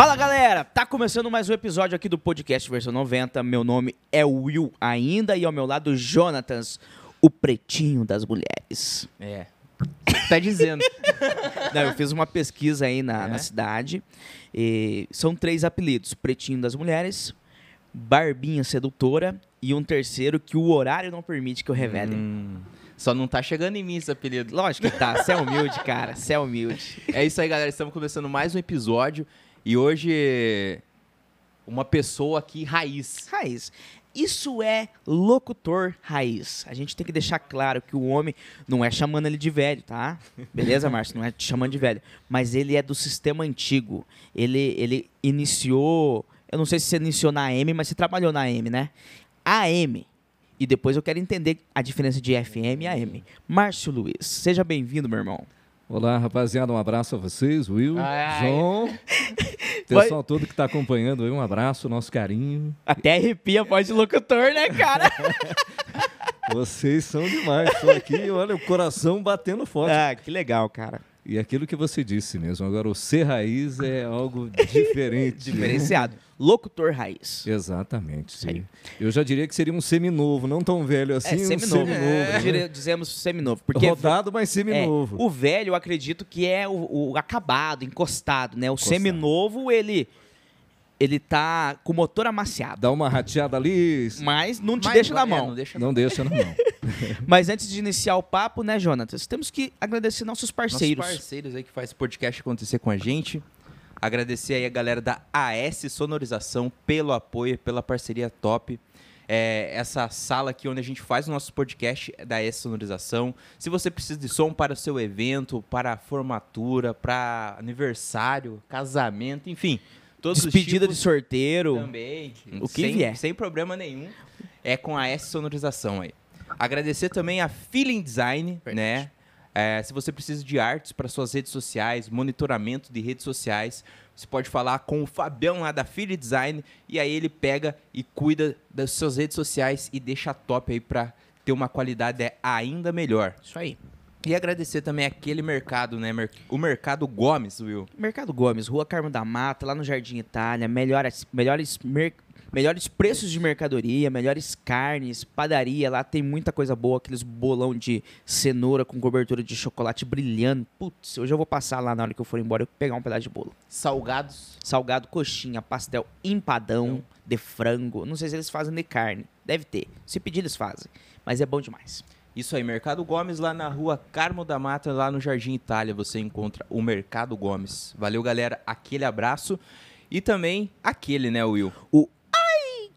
Fala galera, tá começando mais um episódio aqui do podcast versão 90. Meu nome é Will ainda e ao meu lado Jonatas, o pretinho das mulheres. É. Tá dizendo. Não, eu fiz uma pesquisa aí na, É? na cidade. e são três apelidos: Pretinho das Mulheres, Barbinha Sedutora e um terceiro que o horário não permite que eu revele. Hum, só não tá chegando em mim esse apelido. Lógico que tá, você é humilde, cara, você é humilde. É isso aí, galera. Estamos começando mais um episódio. E hoje, uma pessoa aqui raiz. Raiz. Isso é locutor raiz. A gente tem que deixar claro que o homem não é chamando ele de velho, tá? Beleza, Márcio? Não é te chamando de velho. Mas ele é do sistema antigo. Ele, ele iniciou. Eu não sei se você iniciou na AM, mas você trabalhou na AM, né? AM. E depois eu quero entender a diferença de FM e AM. Márcio Luiz, seja bem-vindo, meu irmão. Olá, rapaziada, um abraço a vocês, Will, Ai. João, pessoal todo que está acompanhando aí, um abraço, nosso carinho. Até arrepia voz de locutor, né, cara? Vocês são demais, estou aqui, olha, o coração batendo forte. ah, que legal, cara. E aquilo que você disse mesmo, agora o ser raiz é algo diferente. Diferenciado. Locutor raiz. Exatamente. Isso aí. Eu já diria que seria um seminovo, não tão velho assim, É, um seminovo. seminovo. É. Dire- Dizemos seminovo. Porque Rodado, mas é, seminovo. o velho, eu acredito que é o, o acabado, encostado, né? O Encostado. seminovo, ele ele tá com o motor amaciado. Dá uma rateada ali, Mas não te Mas- deixa na é, mão. não deixa não deixa na mão. Mas antes de iniciar o papo, né, Jonatas? Temos que agradecer nossos Nossos parceiros. parceiros aí que faz esse podcast acontecer com a gente. Agradecer aí a galera da AS Sonorização pelo apoio, pela parceria top. É, essa sala aqui onde a gente faz o nosso podcast é da AS Sonorização. Se você precisa de som para o seu evento, para formatura, para aniversário, casamento, enfim. Todos os Despedida tipos de sorteiro. também. O que sem, vier. Sem problema nenhum. É com a S Sonorização aí. Agradecer também a Feeling Design, né? É, se você precisa de artes para suas redes sociais, monitoramento de redes sociais, você pode falar com o Fabião lá da Feeling Design e aí ele pega e cuida das suas redes sociais e deixa top aí para ter uma qualidade ainda melhor. Isso aí. E agradecer também aquele mercado, né? O Mercado Gomes, Will. Mercado Gomes, Rua Carmo da Mata, lá no Jardim Itália, melhores, melhores, mer- melhores preços de mercadoria, melhores carnes, padaria, lá tem muita coisa boa, aqueles bolão de cenoura com cobertura de chocolate brilhando. Putz, hoje eu vou passar lá na hora que eu for embora eu pegar um pedaço de bolo. Salgados. Salgado, coxinha, pastel, empadão de frango. Não sei se eles fazem de carne. Deve ter. Se pedir, eles fazem. Mas é bom demais. Isso aí, Mercado Gomes, lá na rua Carmo da Mata, lá no Jardim Itália, você encontra o Mercado Gomes. Valeu, galera. Aquele abraço. E também aquele, né, Will?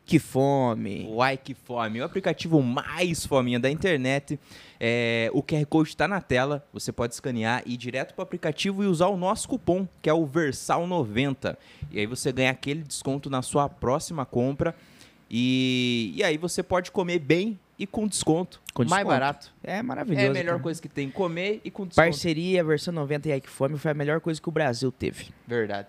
Que fome. O Ai Que Fome, o aplicativo mais fominha da internet. É, o QR Code está na tela, você pode escanear e ir direto para o aplicativo e usar o nosso cupom, que é o Versal90. E aí você ganha aquele desconto na sua próxima compra. E, e aí você pode comer bem e com desconto. Com Mais desconto. barato. É maravilhoso. É a melhor cara. coisa que tem, comer e com desconto. Parceria, versão 90 e Ike Fome foi a melhor coisa que o Brasil teve. Verdade.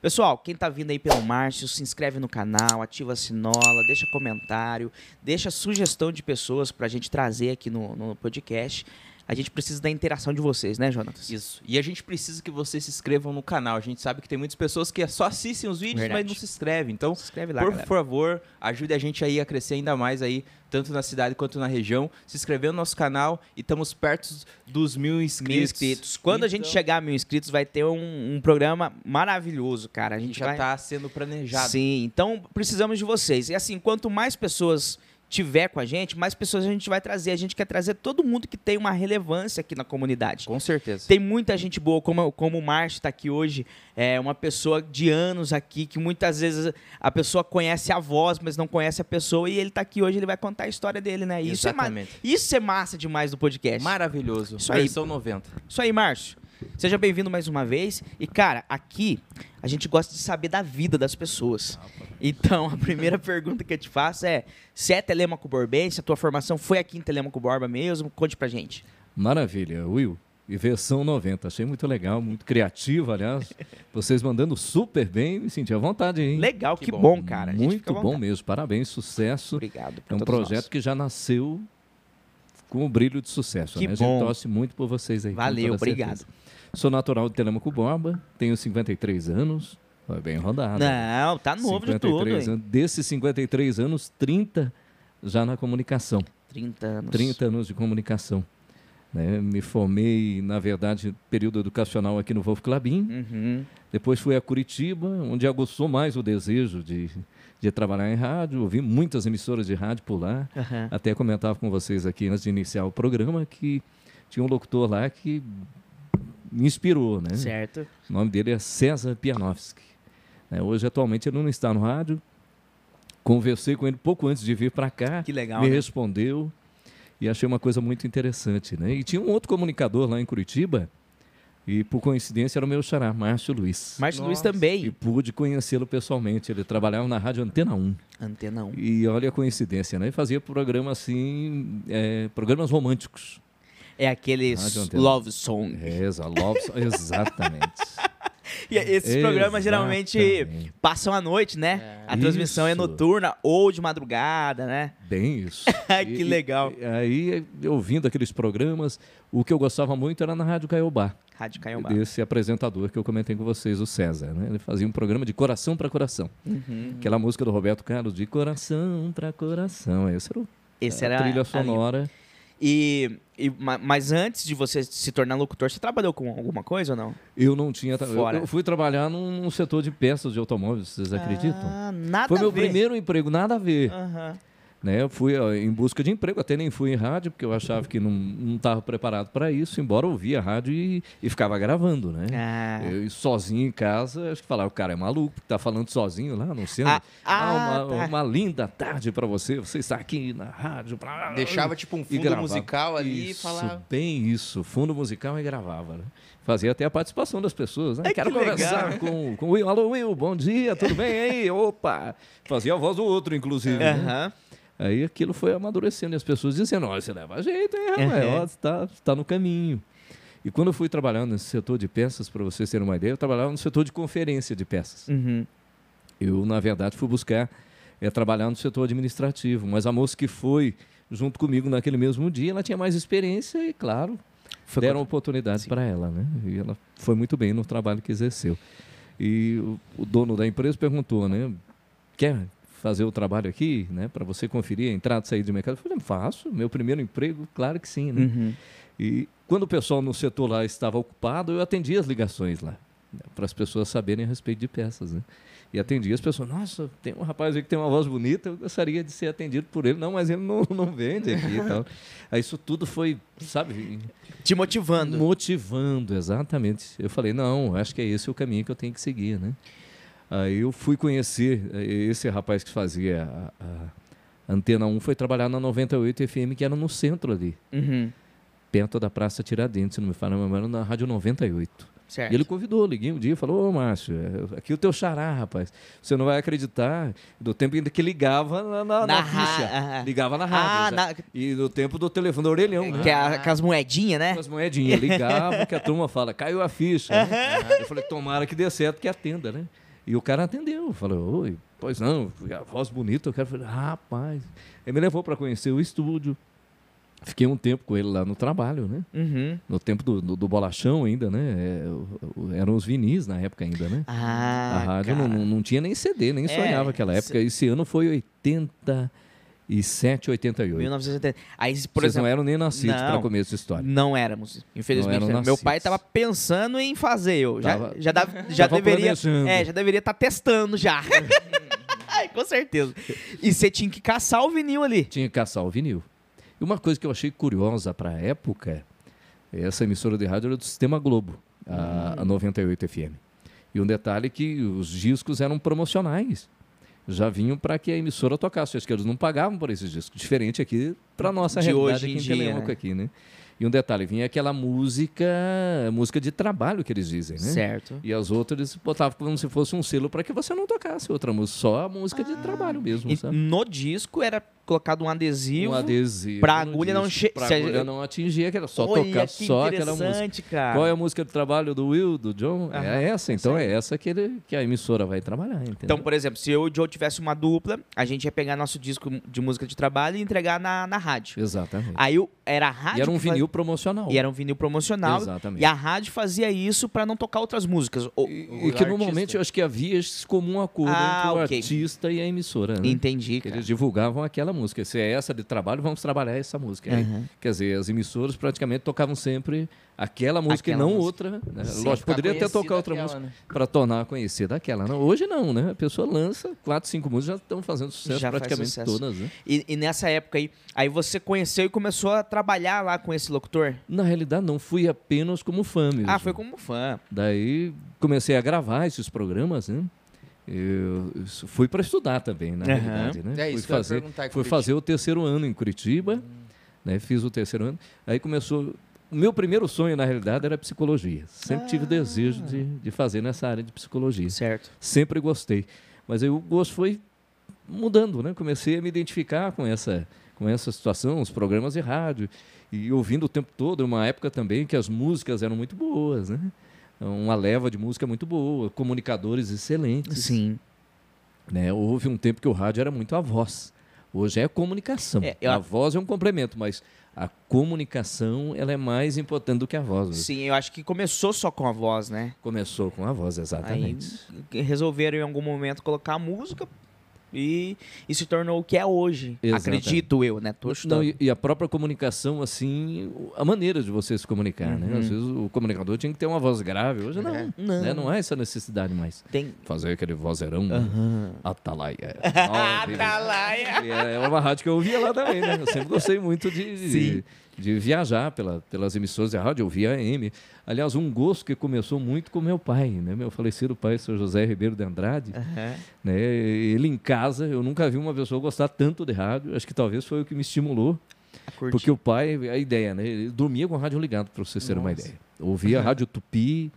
Pessoal, quem tá vindo aí pelo Márcio, se inscreve no canal, ativa a sinola, deixa comentário, deixa sugestão de pessoas pra gente trazer aqui no, no podcast. A gente precisa da interação de vocês, né, Jonatas? Isso. E a gente precisa que vocês se inscrevam no canal. A gente sabe que tem muitas pessoas que só assistem os vídeos, Verdade. mas não se inscrevem. Então, Se inscreve lá, por galera. favor, ajude a gente aí a crescer ainda mais aí, tanto na cidade quanto na região. Se inscrever no nosso canal e estamos perto dos mil inscritos. Mil inscritos. Quando a gente Então, chegar a mil inscritos, vai ter um, um programa maravilhoso, cara. A a gente gente já vai... está sendo planejado. Sim, então precisamos de vocês. E assim, quanto mais pessoas tiver com a gente, mais pessoas a gente vai trazer. A gente quer trazer todo mundo que tem uma relevância aqui na comunidade. Com certeza. Tem muita gente boa, como, como o Márcio está aqui hoje, é uma pessoa de anos aqui, que muitas vezes a pessoa conhece a voz, mas não conhece a pessoa, e ele está aqui hoje, ele vai contar a história dele, né? Isso é, Exatamente. isso é massa demais do podcast. Maravilhoso. Isso aí. Versão 90. Isso aí, Márcio. Seja bem-vindo mais uma vez. E, cara, aqui a gente gosta de saber da vida das pessoas. Então, a primeira pergunta que eu te faço é: se é Telemaco Borbense, a tua formação foi aqui em Telemaco Borba mesmo? Conte pra gente. Maravilha, Will. E versão 90, achei muito legal, muito criativo, aliás. Vocês mandando super bem, me senti à vontade, hein? Legal, que, Que bom, bom. cara. Muito bom mesmo, parabéns, sucesso. Obrigado. É um todos projeto nós. que já nasceu com o brilho de sucesso. Que né? A bom. gente torce muito por vocês aí. Valeu, obrigado. certeza. Sou natural de Telemaco Borba, tenho 53 anos, Foi bem rodado. Não, tá novo de tudo. 53 hein? anos. Desses 53 anos, 30 já na comunicação. 30 anos. 30 anos de comunicação. né? Me formei, na verdade, período educacional aqui no Wolf Clabin. Uhum. Depois fui a Curitiba, onde aguçou mais o desejo de, de trabalhar em rádio. Ouvi muitas emissoras de rádio por lá. Aham. Até comentava com vocês aqui antes de iniciar o programa que tinha um locutor lá que me inspirou, né? Certo. O nome dele é César Pianowski. né? hoje, atualmente, ele não está no rádio. Conversei com ele pouco antes de vir para cá. Que legal, Me né? respondeu e achei uma coisa muito interessante. Né? E tinha um outro comunicador lá em Curitiba, e por coincidência era o meu xará, Márcio Luiz. Márcio Luiz Nossa. E também. pude conhecê-lo pessoalmente. Ele trabalhava na Rádio Antena 1. Antena 1. E olha a coincidência, né? E fazia programa assim, é, programas românticos. É aqueles love song. Reza, love, exatamente. E esses programas geralmente Exatamente. passam à noite, né? A transmissão é Isso. noturna ou de madrugada, né? Bem isso. Que E- legal. e- aí, ouvindo aqueles programas, o que eu gostava muito era na Rádio Caiobá, Rádio Caiobá. desse apresentador que eu comentei com vocês, o César. Né? Ele fazia um programa de coração para coração. Uhum. Aquela música do Roberto Carlos, de coração para coração. Essa era o- Esse a era trilha a linha. sonora. E, e- ma- mas antes de você se tornar locutor, você trabalhou com alguma coisa ou não? Eu não tinha. tra- eu- Fora. Eu, fui trabalhar num, num setor de peças de automóveis, vocês acreditam? Ah, nada Foi a meu primeiro emprego, nada a ver. Aham. Né? Eu fui ó, em busca de emprego, até nem fui em rádio, porque eu achava que não estava preparado para isso, embora ouvia rádio e, e ficava gravando, né? Ah. Eu sozinho em casa, acho que falava, o cara é maluco, tá falando sozinho lá no centro. Ah, ah, uma, tá. uma linda tarde para você, você está aqui na rádio. Pra... Deixava tipo um fundo musical ali isso, e falava. bem isso, fundo musical e gravava, né? Fazia até a participação das pessoas, né? Ai, Quero que legal. conversar com, com o Will. Alô, Will, bom dia, tudo bem aí? Opa! Fazia a voz do outro, inclusive. né? Aí aquilo foi amadurecendo e as pessoas dizendo, ó, você leva jeito, hein, rapaz? Uhum. Você tá, no caminho. E quando eu fui trabalhando nesse setor de peças, para vocês terem uma ideia, eu trabalhava no setor de conferência de peças. Uhum. Eu, na verdade, fui buscar é, trabalhar no setor administrativo, mas a moça que foi junto comigo naquele mesmo dia, ela tinha mais experiência e, claro, Foi deram quando- oportunidade para ela, né? E ela foi muito bem no trabalho que exerceu. E o, o dono da empresa perguntou, né? Quer fazer o trabalho aqui, né? Para você conferir a entrada e saída de mercado? Eu falei, faço. Meu primeiro emprego, claro que sim, né? Uhum. E quando o pessoal no setor lá estava ocupado, eu atendia as ligações lá, né, para as pessoas saberem a respeito de peças, né? E atendia as pessoas, nossa, tem um rapaz aí que tem uma voz bonita, eu gostaria de ser atendido por ele. Não, mas ele não, não vende aqui e tal. Aí isso tudo foi, sabe, Te motivando. motivando, exatamente. Eu falei, não, acho que é esse o caminho que eu tenho que seguir, né? Aí eu fui conhecer eh, esse rapaz que fazia a, a Antena 1, foi trabalhar na 98 FM, que era no centro ali Uhum. perto da Praça Tiradentes, se não me falha a memória, na Rádio 98. Certo. E ele convidou, liguei um dia e falou, ô Márcio, é, aqui o teu xará, rapaz. Você não vai acreditar do tempo ainda que ligava na, na, na Na ficha. Ligava na Ah, rádio. já. na- E no tempo do telefone do orelhão, né? que é a- aquelas moedinhas, né? Com as moedinhas, ligava, que a turma fala, caiu a ficha. né? Eu falei, tomara que dê certo, que atenda, né? E o cara atendeu, falou, oi, pois não, a voz bonita, eu quero. Falei, rapaz. Ele me levou para conhecer o estúdio. Fiquei um tempo com ele lá no trabalho, né? Uhum. No tempo do, do, do bolachão ainda, né? É, o- o- eram os vinis na época ainda, né? Ah, a rádio não, cara. não, tinha nem CD, nem É, sonhava aquela época. Esse ano foi 87, 88. 1970. Aí, por Vocês exemplo, não eram nem nascidos para começo de história. Não éramos, infelizmente. Não eram Meu pai nascidos. tava pensando em fazer, eu já, Tava- já, dava- já deveria, é, já deveria estar testando já. Ai, com certeza. E você tinha que caçar o vinil ali. Tinha que caçar o vinil. E uma coisa que eu achei curiosa para a época, essa emissora de rádio era do Sistema Globo, a, Hum. a 98 FM. E um detalhe que os discos eram promocionais. Já vinham para que a emissora tocasse. Acho que eles não pagavam por esses discos. Diferente aqui para nossa De realidade hoje em aqui em dia, né? aqui, né? E um detalhe, vinha aquela música, música de trabalho que eles dizem, né? Certo. E as outras eles botavam como se fosse um selo para que você não tocasse outra música, só a música de trabalho mesmo, E sabe? no disco era colocado um adesivo. Um adesivo. pra agulha não che- Pra agulha não atingir, que era só Olha, tocar só aquela música. cara. Qual é a música de trabalho do Will, do John? Aham, é essa, então aí. é essa que, ele, que a emissora vai trabalhar, entendeu? Então, por exemplo, se eu e o Joe tivesse uma dupla, a gente ia pegar nosso disco de música de trabalho e entregar na, na rádio. Exatamente. Aí o- era a rádio e era um que faz- vinil promocional. E era um vinil promocional. Exatamente. E a rádio fazia isso pra não tocar outras músicas. O- E, o e que normalmente eu acho que havia esse comum acordo Ah, entre o artista e a emissora. Né? Entendi, eles divulgavam aquela música. Se é essa de trabalho, vamos trabalhar essa música. Aí. Quer dizer, as emissoras praticamente tocavam sempre aquela música Aquela e não música. outra. Né? Sim, Lógico, poderia até tocar outra aquela, música né? para tornar conhecida aquela. Não, hoje não, né? A pessoa lança quatro, cinco músicas já estão fazendo sucesso Já praticamente sucesso. todas. Né? E, e nessa época aí, aí você conheceu e começou a trabalhar lá com esse locutor? Na realidade, não fui apenas como fã mesmo. Ah, foi como fã. Daí comecei a gravar esses programas, né? Eu fui para estudar também, na Aham. realidade, né? É fui fazer, fui Curitiba. fazer o terceiro ano em Curitiba, né? Fiz o terceiro ano. Aí começou. O meu primeiro sonho, na realidade, era psicologia. Sempre tive o desejo de, de fazer nessa área de psicologia. Certo. Sempre gostei. Mas aí o gosto foi mudando, né? Comecei a me identificar com essa, com essa situação, os programas de rádio. E ouvindo o tempo todo, uma época também que as músicas eram muito boas, né? Uma leva de música muito boa, comunicadores excelentes. Sim. Né? Houve um tempo que o rádio era muito a voz. Hoje é a comunicação. É, eu- A voz é um complemento, mas a comunicação ela é mais importante do que a voz. hoje. Sim, eu acho que começou só com a voz, né? Começou com a voz, Aí exatamente. resolveram em algum momento colocar a música e, e se tornou o que é hoje. Exatamente. Acredito eu, né? Tô Não, e, e a própria comunicação, assim, a maneira de você se comunicar, né? Uhum. Às vezes o comunicador tinha que ter uma voz grave, hoje não. É. Não. Né? Não há essa necessidade mais. Tem. Fazer aquele vozeirão, né? Aham. Atalaia. Atalaia. É é uma rádio que eu ouvia lá também, né? Eu sempre gostei muito de, Sim. de, de viajar pela, pelas emissoras de rádio, eu ouvia a AM. Aliás, um gosto que começou muito com meu pai, né? Meu falecido pai, seu José Ribeiro de Andrade. Aham. Né? Ele em casa, eu nunca vi uma pessoa gostar tanto de rádio. Acho que talvez foi o que me estimulou. A. Porque o pai, a ideia, né? Ele dormia com o rádio ligado, para vocês terem uma ideia. Ouvia a Rádio Tupi,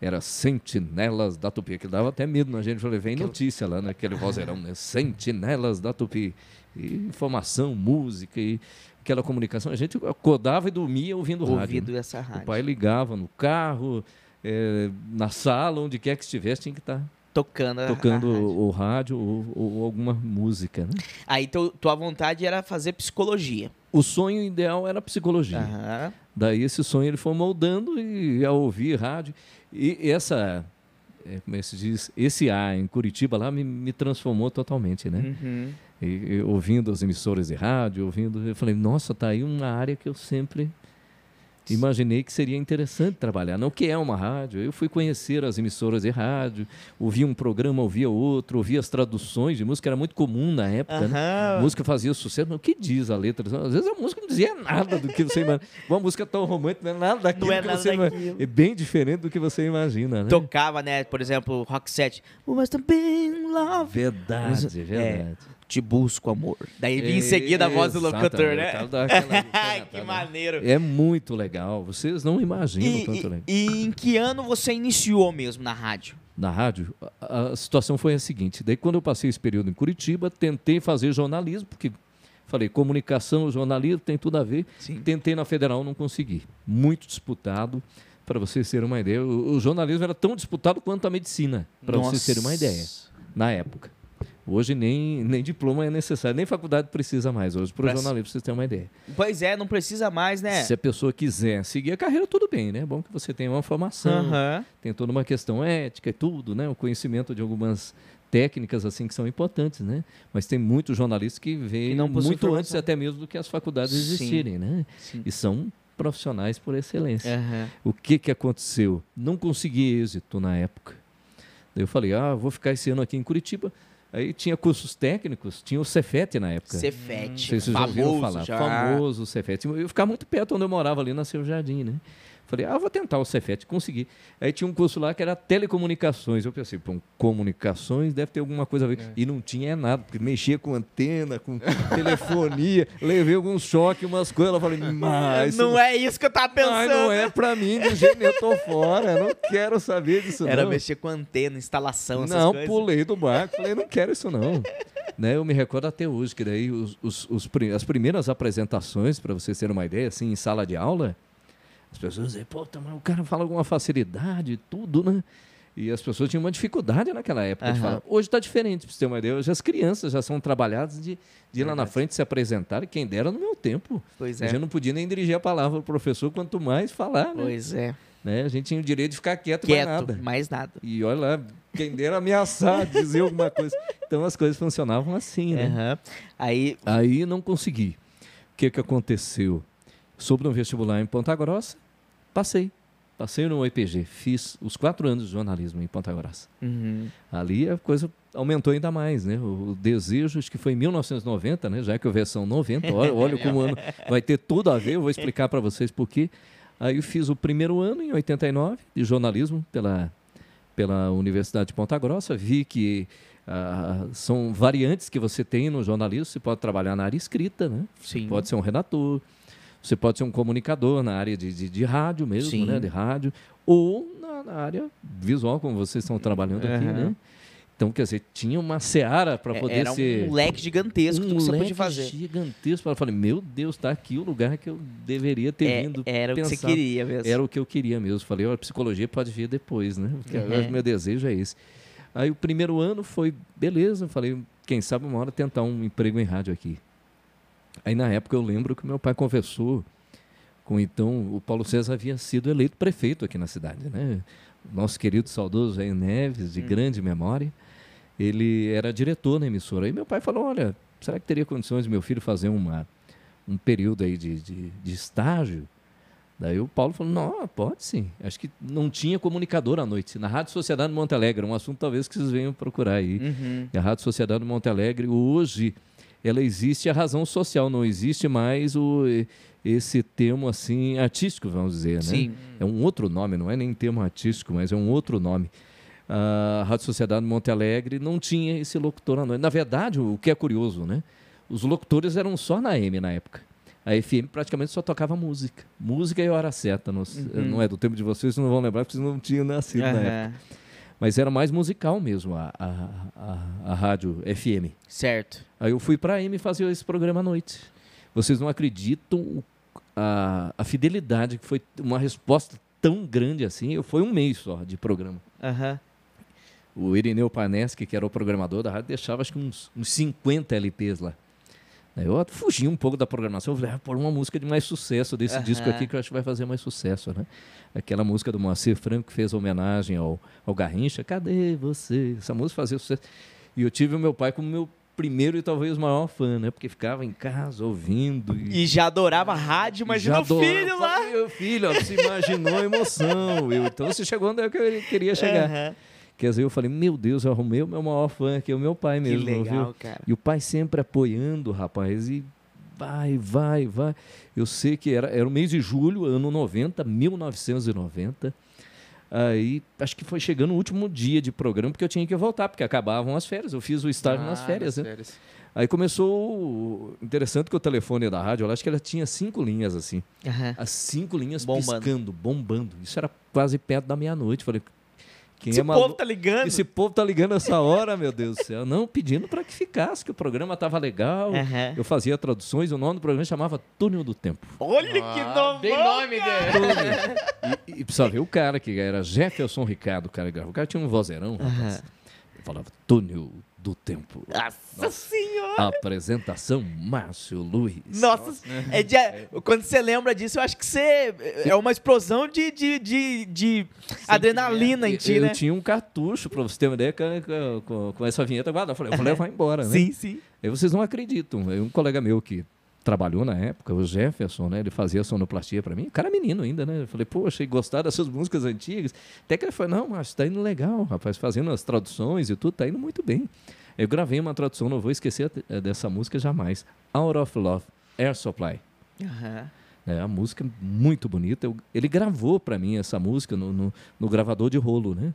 era Sentinelas da Tupi, que dava até medo na gente. Falei, vem notícia lá naquele vozeirão, né? Sentinelas da Tupi. E informação, música e aquela comunicação. A gente acordava e dormia ouvindo rádio. ouvido né? essa O rádio. pai ligava no carro, eh, na sala, onde quer que estivesse, tinha que estar Tocando a- tocando a rádio. o, o rádio ou, ou alguma música. Né? Aí teu, tua vontade era fazer psicologia. O sonho ideal era a psicologia. Aham. Daí esse sonho ele foi moldando e ao ouvir rádio. E essa, é, como é que se diz, esse ar em Curitiba lá me, me transformou totalmente, né? Uhum. E, e ouvindo as emissoras de rádio, ouvindo, eu falei, nossa, tá aí uma área que eu sempre imaginei que seria interessante trabalhar. Não que é uma rádio. Eu fui conhecer as emissoras de rádio, ouvia um programa, ouvia outro, ouvia as traduções de música, era muito comum na época, né? A música fazia sucesso, mas o que diz a letra? Às vezes a música não dizia nada do que você imagina. Uma música tão romântica, não é nada daquilo Não é que nada você imagina. daquilo. É bem diferente do que você imagina, né? Tocava, né? Por exemplo, Rock 7. We must have been love. Verdade, É. Te busco, amor. Daí vinha em seguida a voz do locutor, né? Ai, que maneiro. É muito legal. Vocês não imaginam E, tanto legal. e- e em que ano você iniciou mesmo na rádio? Na rádio, a, a situação foi a seguinte. Daí, quando eu passei esse período em Curitiba, tentei fazer jornalismo, porque falei, comunicação, jornalismo tem tudo a ver. Sim. Tentei na federal, não consegui. Muito disputado. Para vocês terem uma ideia, o, o jornalismo era tão disputado quanto a medicina, para vocês terem uma ideia, na época. Hoje nem, nem diploma é necessário, nem faculdade precisa mais hoje para o jornalismo, vocês terem uma ideia. Pois é, não precisa mais, né? Se a pessoa quiser seguir a carreira, tudo bem, né? É bom que você tenha uma formação, Aham. tem toda uma questão ética e tudo, né? O conhecimento de algumas técnicas assim que são importantes, né? Mas tem muitos jornalistas que possuem muito formação. antes até mesmo do que as faculdades Sim. existirem, né? Sim. E são profissionais por excelência. Aham. O que que aconteceu? Não consegui êxito na época. Daí eu falei, ah, vou ficar esse ano aqui em Curitiba. Aí tinha cursos técnicos, tinha o Cefet na época. Cefete. se vocês já ouviram famoso falar. já. Famoso o Cefet. Eu ficava muito perto onde eu morava, ali na Seu Jardim, né? Falei, ah, vou tentar o Cefet, consegui. Aí tinha um curso lá que era telecomunicações. Eu pensei, pô, comunicações deve ter alguma coisa a ver. E não tinha nada, porque mexia com antena, com telefonia. Levei alguns choques, umas coisas. Eu falei, mas. não é isso que eu tava pensando. Mas não é pra mim, de jeito nenhum, eu tô fora. Eu não quero saber disso, Era não. mexer com antena, instalação, essas Não, coisas. pulei do barco. Falei, não quero isso não. né, eu me recordo até hoje que daí os, os, os as primeiras apresentações, para vocês terem uma ideia, assim, em sala de aula, as pessoas dizem, pô, tá, mas o cara fala com uma facilidade tudo, né? E as pessoas tinham uma dificuldade naquela época de Aham. falar. Hoje está diferente, para você ter uma ideia. Hoje as crianças já são trabalhadas de, de ir lá na frente se apresentarem, quem dera no meu tempo. Pois A é. gente não podia nem dirigir a palavra ao professor, quanto mais falar, né? Pois é. Né? A gente tinha o direito de ficar quieto, mais Quieto, nada. mais nada. E olha lá, quem dera ameaçar, dizer alguma coisa. Então as coisas funcionavam assim, né? Aham. Aí, Aí não consegui. O que, que aconteceu? Soube no vestibular em Ponta Grossa, passei. Passei no IPG, fiz os quatro anos de jornalismo em Ponta Grossa. uhum, Ali a coisa aumentou ainda mais, né? O desejo, acho que foi em 1990, né? Já que a versão 90, olha, olha como ano vai ter tudo a ver, eu vou explicar para vocês por quê. Aí eu fiz o primeiro ano, em 89, de jornalismo pela, pela Universidade de Ponta Grossa. Vi que ah, são variantes que você tem no jornalismo. Você pode trabalhar na área escrita, né? sim. Pode ser um redator, você pode ser um comunicador na área de, de, de rádio mesmo, Sim. né? De rádio, ou na, na área visual, como vocês estão trabalhando aqui, Aham. né? Então, quer dizer, tinha uma seara para É, poder Era ser um leque gigantesco do que você leque podia fazer. gigantesco. Eu falei, meu Deus, está aqui o lugar que eu deveria ter É, vindo. era o que você pensar. queria mesmo. Era o que eu queria mesmo. Falei, olha, psicologia pode vir depois, né? Porque Uhum. agora meu desejo é esse. Aí o primeiro ano foi, beleza, falei, quem sabe uma hora tentar um emprego em rádio aqui. Aí na época eu lembro que meu pai conversou com então o Paulo César havia sido eleito prefeito aqui na cidade, né? Nosso querido saudoso Jair Neves, de Hum. grande memória, ele era diretor na emissora. Aí meu pai falou, olha, será que teria condições de meu filho fazer uma, um período aí de, de, de estágio? Daí o Paulo falou, não, pode sim. Acho que não tinha comunicador à noite. Na Rádio Sociedade de Monte Alegre, um assunto talvez que vocês venham procurar aí. Uhum. E a Rádio Sociedade de Monte Alegre, hoje, ela existe a razão social, não existe mais o, esse termo assim artístico, vamos dizer, né? Sim. É um outro nome, não é nem termo artístico, mas é um outro nome. A Rádio Sociedade de Monte Alegre não tinha esse locutor à noite. Na verdade, o que é curioso, né? Os locutores eram só na M na época. A FM praticamente só tocava música. Música e hora certa. Não, Uhum. não é do tempo de vocês, vocês não vão lembrar, porque vocês não tinham nascido na época. Mas era mais musical mesmo a, a, a, a rádio FM. Certo. Aí eu fui para a M fazer esse programa à noite. Vocês não acreditam a, a fidelidade que foi uma resposta tão grande assim. Eu foi um mês só de programa. Aham. O Irineu Paneschi, que era o programador da rádio, deixava acho que uns, uns 50 LPs lá. Eu fugi um pouco da programação, eu falei, ah, pôr uma música de mais sucesso desse Aham. disco aqui que eu acho que vai fazer mais sucesso, né? Aquela música do Moacir Franco que fez homenagem ao, ao Garrincha, Cadê você? Essa música fazia sucesso. E eu tive o meu pai como meu primeiro e talvez maior fã, né? Porque ficava em casa ouvindo. E já adorava rádio, imagina Já adorava. filho lá. Meu filho, ó, você imaginou a emoção. Eu, então você chegou onde eu que- queria chegar. Aham. Quer dizer, eu falei, meu Deus, eu arrumei o meu maior fã aqui, o meu pai Que mesmo, legal, viu? cara. E o pai sempre apoiando, rapaz, e vai, vai, vai. Eu sei que era, era o mês de julho, ano 90, 1990. Aí, acho que foi chegando o último dia de programa, porque eu tinha que voltar, porque acabavam as férias. Eu fiz o estágio nas Ah, férias, nas né? férias. Aí começou. Interessante que o telefone da rádio, eu acho que ela tinha cinco linhas assim. Aham. As cinco linhas Bombando. piscando, bombando. Isso era quase perto da meia-noite. Falei, quem Esse é maluco? povo tá ligando. Esse povo tá ligando essa hora, meu Deus do céu. Não, pedindo para que ficasse, que o programa tava legal. Eu fazia traduções, o nome do programa chamava Túnel do Tempo. Olha que Ah, nome. Tem nome dele. E, e precisa ver o cara, que era Jefferson Ricardo, o cara que gravou. O cara tinha um vozeirão, rapaz. Ele falava Túnel do Tempo. Nossa senhora. Apresentação, Márcio Luiz. Nossa, é de- quando você lembra disso, eu acho que você é uma explosão de, de, de, de adrenalina em ti, eu né? tinha um cartucho, pra você ter uma ideia, com, com- com essa vinheta guardada. Eu falei, eu falei, vai embora, né? Sim, sim. Aí vocês não acreditam. Um colega meu que trabalhou na época, o Jefferson, né? Ele fazia sonoplastia para mim. O cara é menino ainda, né? Eu falei, pô, achei gostar dessas músicas antigas. Até que ele falou, não, mas tá indo legal, rapaz, fazendo as traduções e tudo, tá indo muito bem. Eu gravei uma tradução, não vou esquecer eh, dessa música jamais. Out of Love, Air Supply. Aham. É a música muito bonita. Eu- ele gravou para mim essa música no, no, no gravador de rolo, né?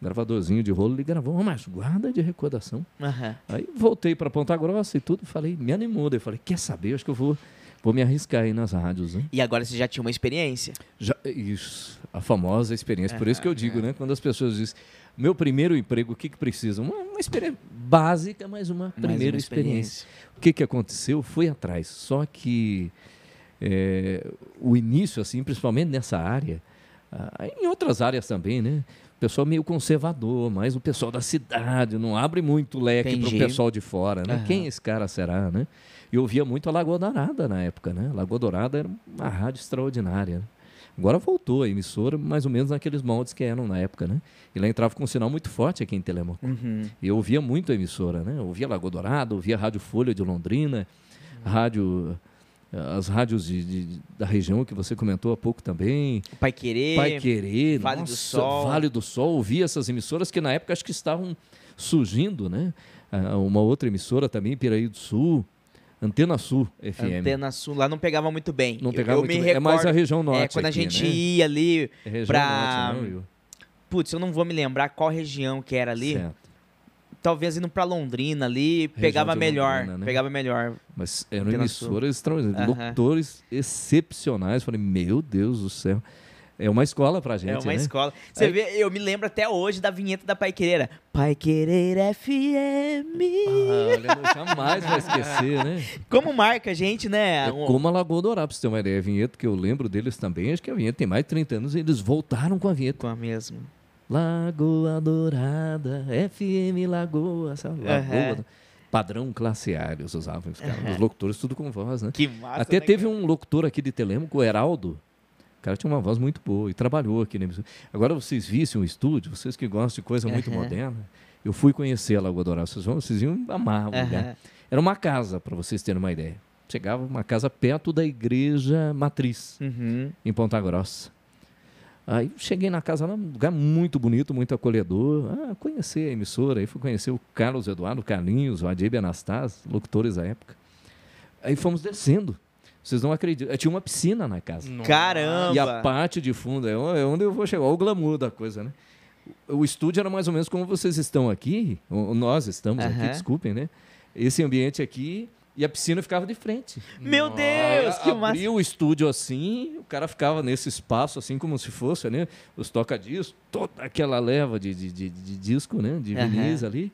Gravadorzinho de rolo, ele gravou, "Oh, mas guarda de recordação. Aham. Aí voltei para Ponta Grossa e tudo, falei, me animou. Daí eu falei, quer saber? Acho que eu vou, vou me arriscar aí nas rádios, né? E agora você já tinha uma experiência. Já, isso, a famosa experiência. Por isso que eu digo, né? Quando as pessoas dizem, meu primeiro emprego, o que, que precisa? Uma, uma experiência básica, mas uma Mais primeira uma experiência. O que, que aconteceu? Fui atrás. Só que é, o início, assim, principalmente nessa área, ah, em outras áreas também, né? O pessoal meio conservador, mas o pessoal da cidade não abre muito leque para o pessoal de fora, né? Aham. Quem esse cara será, né? Eu ouvia muito a Lagoa Dourada na época, né? Lagoa Dourada era uma rádio extraordinária. né? Agora voltou a emissora, mais ou menos naqueles moldes que eram na época, né? E lá entrava com um sinal muito forte aqui em Telemaco. Uhum. E eu ouvia muito a emissora, né? Eu ouvia Lagoa Dourada, ouvia a Rádio Folha de Londrina, a rádio, as rádios de- de- da região que você comentou há pouco também, Pai Querer. Pai Querer, Vale do nossa, Sol. Vale do Sol, ouvia essas emissoras que na época acho que estavam surgindo, né? Ah, Uma outra emissora também, Piraí do Sul, Antena Sul FM. Antena Sul. Lá não pegava muito bem. Não Eu- pegava eu muito me bem. É mais a recordo- região norte É, quando a aqui, gente né? ia ali. É região pra- norte, não, Will? Putz, eu não vou me lembrar qual região que era ali. Certo. Talvez indo pra Londrina ali, pegava melhor. Londrina, né? Pegava melhor. Mas eram emissoras extraordinárias, Aham. locutores excepcionais. Falei, meu Deus do céu. É uma escola pra gente, é uma né? escola. Você Aí- vê, eu me lembro até hoje da vinheta da Pai Querer. Pai Querer FM. Ah, olha, jamais vai esquecer, né? Como marca a gente, né? É como a Lagoa Dourada, pra você ter uma ideia. A vinheta que eu lembro deles também, acho que a vinheta tem mais de 30 anos e eles voltaram com a vinheta. Com a mesma. Lagoa Dourada, FM Lagoa, sabe? Lagoa. Aham. Padrão classe A, eles usavam, os, caras, os locutores tudo com voz, né? Que massa. Até né, teve cara? um locutor aqui de Telemaco, o Heraldo. O cara tinha uma voz muito boa e trabalhou aqui na emissora. Agora vocês vissem um estúdio, vocês que gostam de coisa muito Aham. moderna, eu fui conhecer a Lagoa Dourada. Vocês, vão, vocês iam amar o lugar. Era uma casa, para vocês terem uma ideia. Chegava uma casa perto da igreja matriz, Uhum. em Ponta Grossa. Aí cheguei na casa lá, um lugar muito bonito, muito acolhedor. Ah, conheci a emissora, aí fui conhecer o Carlos Eduardo Carlinhos, o Adib Anastas, locutores da época. Aí fomos descendo. Vocês não acreditam. Tinha uma piscina na casa. Caramba. E a parte de fundo é o- é onde eu vou chegar, olha o glamour da coisa, né? O estúdio era mais ou menos como vocês estão aqui, nós estamos aqui, Aham. desculpem, né? Esse ambiente aqui e a piscina ficava de frente. Meu Deus, Aí, que massa. abria o estúdio assim, o cara ficava nesse espaço assim como se fosse, né? Os toca-discos, toda aquela leva de, de, de- de disco, né? De vinis ali.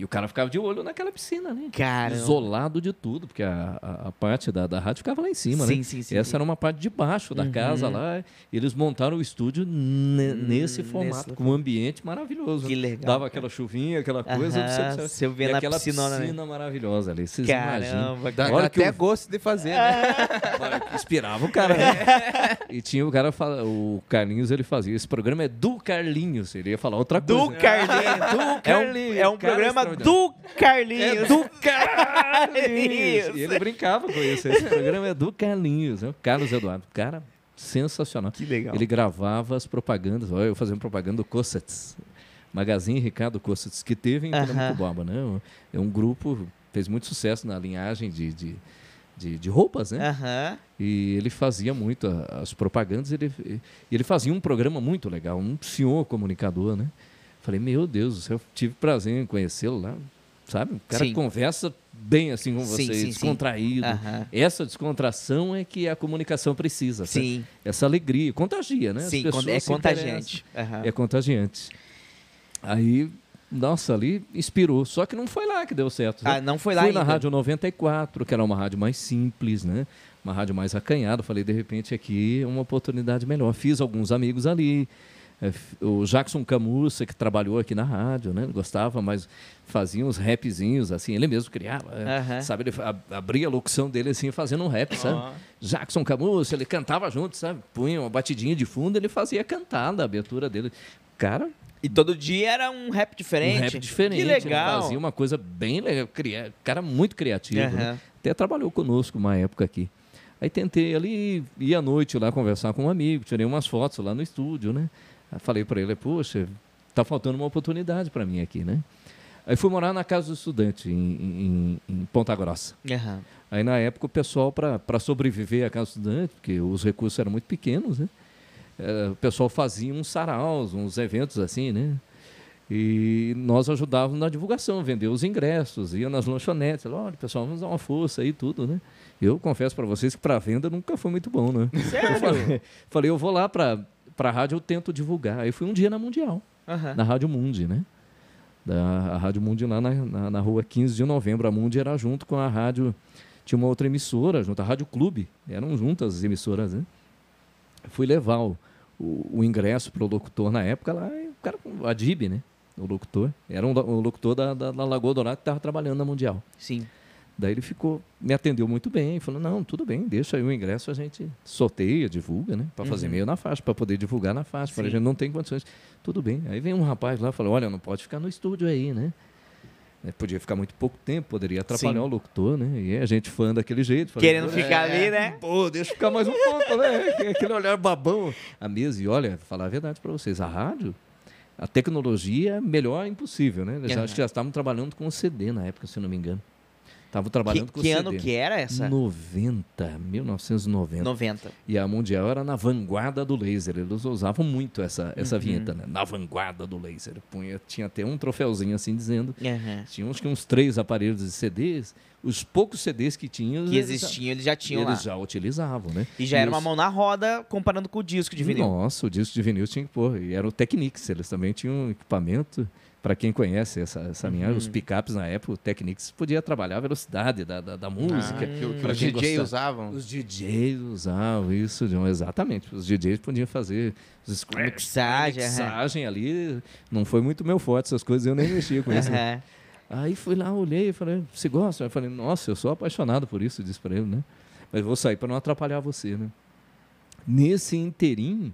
E o cara ficava de olho naquela piscina, né? Caramba. Isolado de tudo, porque a, a, a parte da, da rádio ficava lá em cima, né? Sim, sim, sim. Essa era uma parte de baixo da casa Uhum. lá. E eles montaram o estúdio ne- nesse Hum, formato, nesse com um ambiente maravilhoso. Que né? legal, Dava cara. aquela chuvinha, aquela coisa. Aham, você- você vê e na aquela piscinona, né? piscina maravilhosa ali. Vocês imaginam. Caramba, Dá, A dá que até eu- gosto de fazer, né? Inspirava o cara, né? E tinha o cara, fala- o Carlinhos, ele fazia. Esse programa é do Carlinhos. Ele ia falar outra coisa. Do Carlinhos. Do É um, Carlinhos. é um Cara programa do Carlinhos. É do Carlinhos. E ele brincava com isso. Esse programa é do Carlinhos, né? Carlos Eduardo. Cara, sensacional. Que legal. Ele gravava as propagandas. Olha, eu fazendo propaganda do Cossets. Magazine Ricardo Cossets, que teve em. Pernambuco Boba, né? É um grupo, fez muito sucesso na linhagem de, de, de, de roupas, né? Aham. E ele fazia muito a- as propagandas. Ele, ele fazia um programa muito legal, um senhor comunicador, né? Falei, meu Deus do céu, eu tive prazer em conhecê-lo lá. Sabe? O cara Sim. conversa bem assim com você, sim, sim. descontraído. Aham. Essa descontração é que a comunicação precisa. Sim, Essa alegria. Contagia, né? Sim, é contagiante. Aham. É contagiante. Aí, nossa, ali inspirou. Só que não foi lá que deu certo. Ah, não foi lá Fui ainda. na Rádio 94, que era uma rádio mais simples, né? Uma rádio mais acanhada. Falei, de repente, aqui é uma oportunidade melhor. Fiz alguns amigos ali. É, O Jackson Camussa, que trabalhou aqui na rádio, né? Ele Gostava, mas fazia uns rapzinhos, assim. Ele mesmo criava. Aham. Sabe, ele abria a locução dele, assim, fazendo um rap, sabe? Ó. Jackson Camussa, ele cantava junto, sabe? Punha uma batidinha de fundo, ele fazia cantar da abertura dele. Cara, E todo dia era um rap diferente. um rap diferente. Que ele legal. fazia uma coisa bem legal. cria- Cara muito criativo. né? Aham. Até trabalhou conosco uma época aqui. Aí tentei ali, ir à noite lá conversar com um amigo, tirei umas fotos lá no estúdio, né? Aí falei para ele, poxa, tá faltando uma oportunidade para mim aqui, né? Aí fui morar na casa do estudante, em, em- em Ponta Grossa. Aham. Aí na época o pessoal, para sobreviver à casa do estudante, porque os recursos eram muito pequenos, né? Eh, o pessoal fazia uns saraus, uns eventos assim, né? E nós ajudávamos na divulgação, vender os ingressos, ia nas lanchonetes, olha, pessoal, vamos dar uma força aí, tudo, né? Eu confesso para vocês que para venda nunca foi muito bom, né? Eu falei, falei, eu vou lá para a rádio, eu tento divulgar. Aí fui um dia na Mundial, Aham. na Rádio Mundi, né? Da a Rádio Mundi lá na, na, na rua 15 de novembro. A Mundi era junto com a rádio. Tinha uma outra emissora junto, a Rádio Clube. Eram juntas as emissoras, né? Fui levar o, o, o ingresso para o locutor na época lá, e o cara, a DIB, né? O locutor. Era um, o locutor da, da, da Lagoa Dourada que estava trabalhando na Mundial. Sim. Daí ele ficou, me atendeu muito bem, falou: não, tudo bem, deixa aí o ingresso, a gente sorteia, divulga, né? Para fazer Uhum. meio na faixa, para poder divulgar na faixa. Falei, a gente não tem condições. Tudo bem. Aí vem um rapaz lá e falou: olha, não pode ficar no estúdio aí, né? É, Podia ficar muito pouco tempo, poderia atrapalhar Sim. o locutor, né? E a gente fã daquele jeito. falei, Querendo "Pô, ficar ali, né? Pô, deixa eu ficar mais um pouco, né? Aquele olhar babão. A mesa, e olha, falar a verdade para vocês, a rádio, a tecnologia é melhor impossível, né? Acho que já estavam trabalhando com o CD na época, se não me engano. Que, trabalhando com que o ano CD. que era essa? 90, 1990. 90. E a Mundial era na vanguarda do laser. Eles usavam muito essa, essa Uhum. vinheta, né? Na vanguarda do laser. Punha, tinha até um troféuzinho assim dizendo. Aham. Tinha uns, que uns três aparelhos de CDs. Os poucos CDs que tinham. Que eles já- existiam, eles já tinham lá. Eles já utilizavam, né? E já era uma mão na roda comparando com o disco de vinil. Nossa, o disco de vinil tinha que pôr. E era o Technics, eles também tinham equipamento. Para quem conhece essa, essa Uhum. os picapes na época, o Technics podia trabalhar a velocidade da, da, da música. Ah, que, que os quem DJ gostar. usavam. Os DJs usavam isso, um- exatamente. Os DJs podiam fazer os Mixagem, mixagem ali. Não foi muito meu forte essas coisas, eu nem mexia com isso. né? Aí fui lá, olhei e falei, você gosta? Eu falei, nossa, eu sou apaixonado por isso, disse para ele, né? Mas vou sair para não atrapalhar você, né? Nesse interim,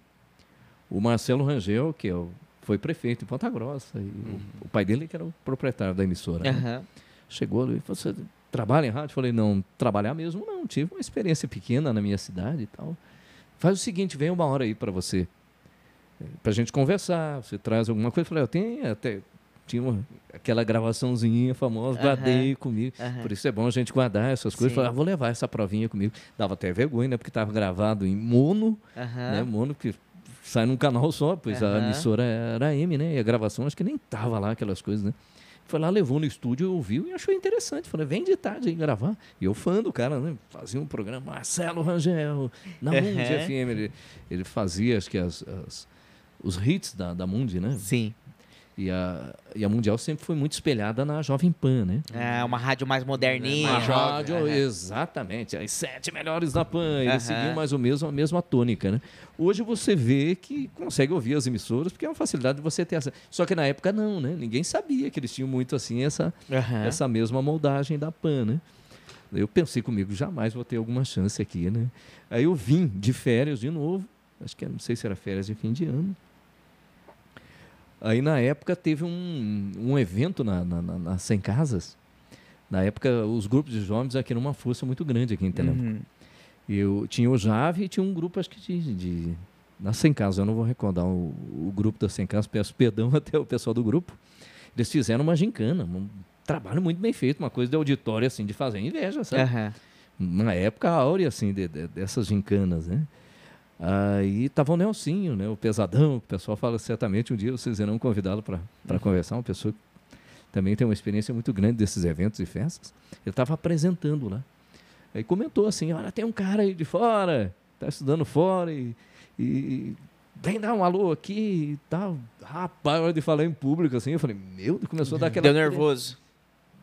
o Marcelo Rangel, que é o- foi prefeito em Ponta Grossa, e o, o pai dele que era o proprietário da emissora, né? Aham. chegou ali e falou, você trabalha em rádio? Eu falei, não, trabalhar mesmo não, tive uma experiência pequena na minha cidade e tal. Faz o seguinte, vem uma hora aí para você, para a gente conversar, você traz alguma coisa. Eu falei, eu tenho até, tinha uma- aquela gravaçãozinha famosa, guardei comigo. Aham. Por isso é bom a gente guardar essas coisas. Sim. Falei, ah, vou levar essa provinha comigo. Dava até vergonha, né? Porque estava gravado em mono, né? Mono que sai num canal só, pois a Aham. emissora era M, né? E a gravação acho que nem tava lá aquelas coisas, né? Foi lá, levou no estúdio, ouviu e achou interessante. Falei, vem de tarde aí gravar. E eu fã do cara, né? Fazia um programa, Marcelo Rangel, na. Mundi FM. Ele, ele fazia, acho que as, as- os hits da, da Mundi, né? Sim. E a, e a Mundial sempre foi muito espelhada na Jovem Pan, né? É uma rádio mais moderninha. A Mais jovem, rádio, Aham. exatamente, as sete melhores da PAN. Eles Aham. seguiam mais ou menos a mesma tônica, né? Hoje você vê que consegue ouvir as emissoras, porque é uma facilidade de você ter essa. Só que na época não, né? Ninguém sabia que eles tinham muito assim essa, Aham. essa mesma moldagem da PAN, né? Eu pensei comigo, jamais vou ter alguma chance aqui, né? Aí eu vim de férias de novo, acho que não sei se era férias de fim de ano. Aí na época teve um, um evento na, na, na, na 100 Casas. Na época, os grupos de jovens aqui eram uma força muito grande aqui em Telemaco. Uhum. Eu tinha o Jave e tinha um grupo, acho que de. de na 100 Casas, eu não vou recordar o, o grupo da 100 Casas, peço perdão até o pessoal do grupo. Eles fizeram uma gincana, um trabalho muito bem feito, uma coisa de auditório, assim, de fazer inveja, sabe? Aham. na época áurea, assim, de- de- dessas gincanas, né? Aí tava o Nelsinho, né? O pesadão, o pessoal fala certamente um dia vocês serão convidados para conversar, uma pessoa que também tem uma experiência muito grande desses eventos e festas. Ele estava apresentando lá. Aí comentou assim, olha, tem um cara aí de fora, tá estudando fora e, e vem dar um alô aqui e tal. Rapaz, hora de falar em público, assim, eu falei, meu, Deus", começou a dar aquela Deu nervoso.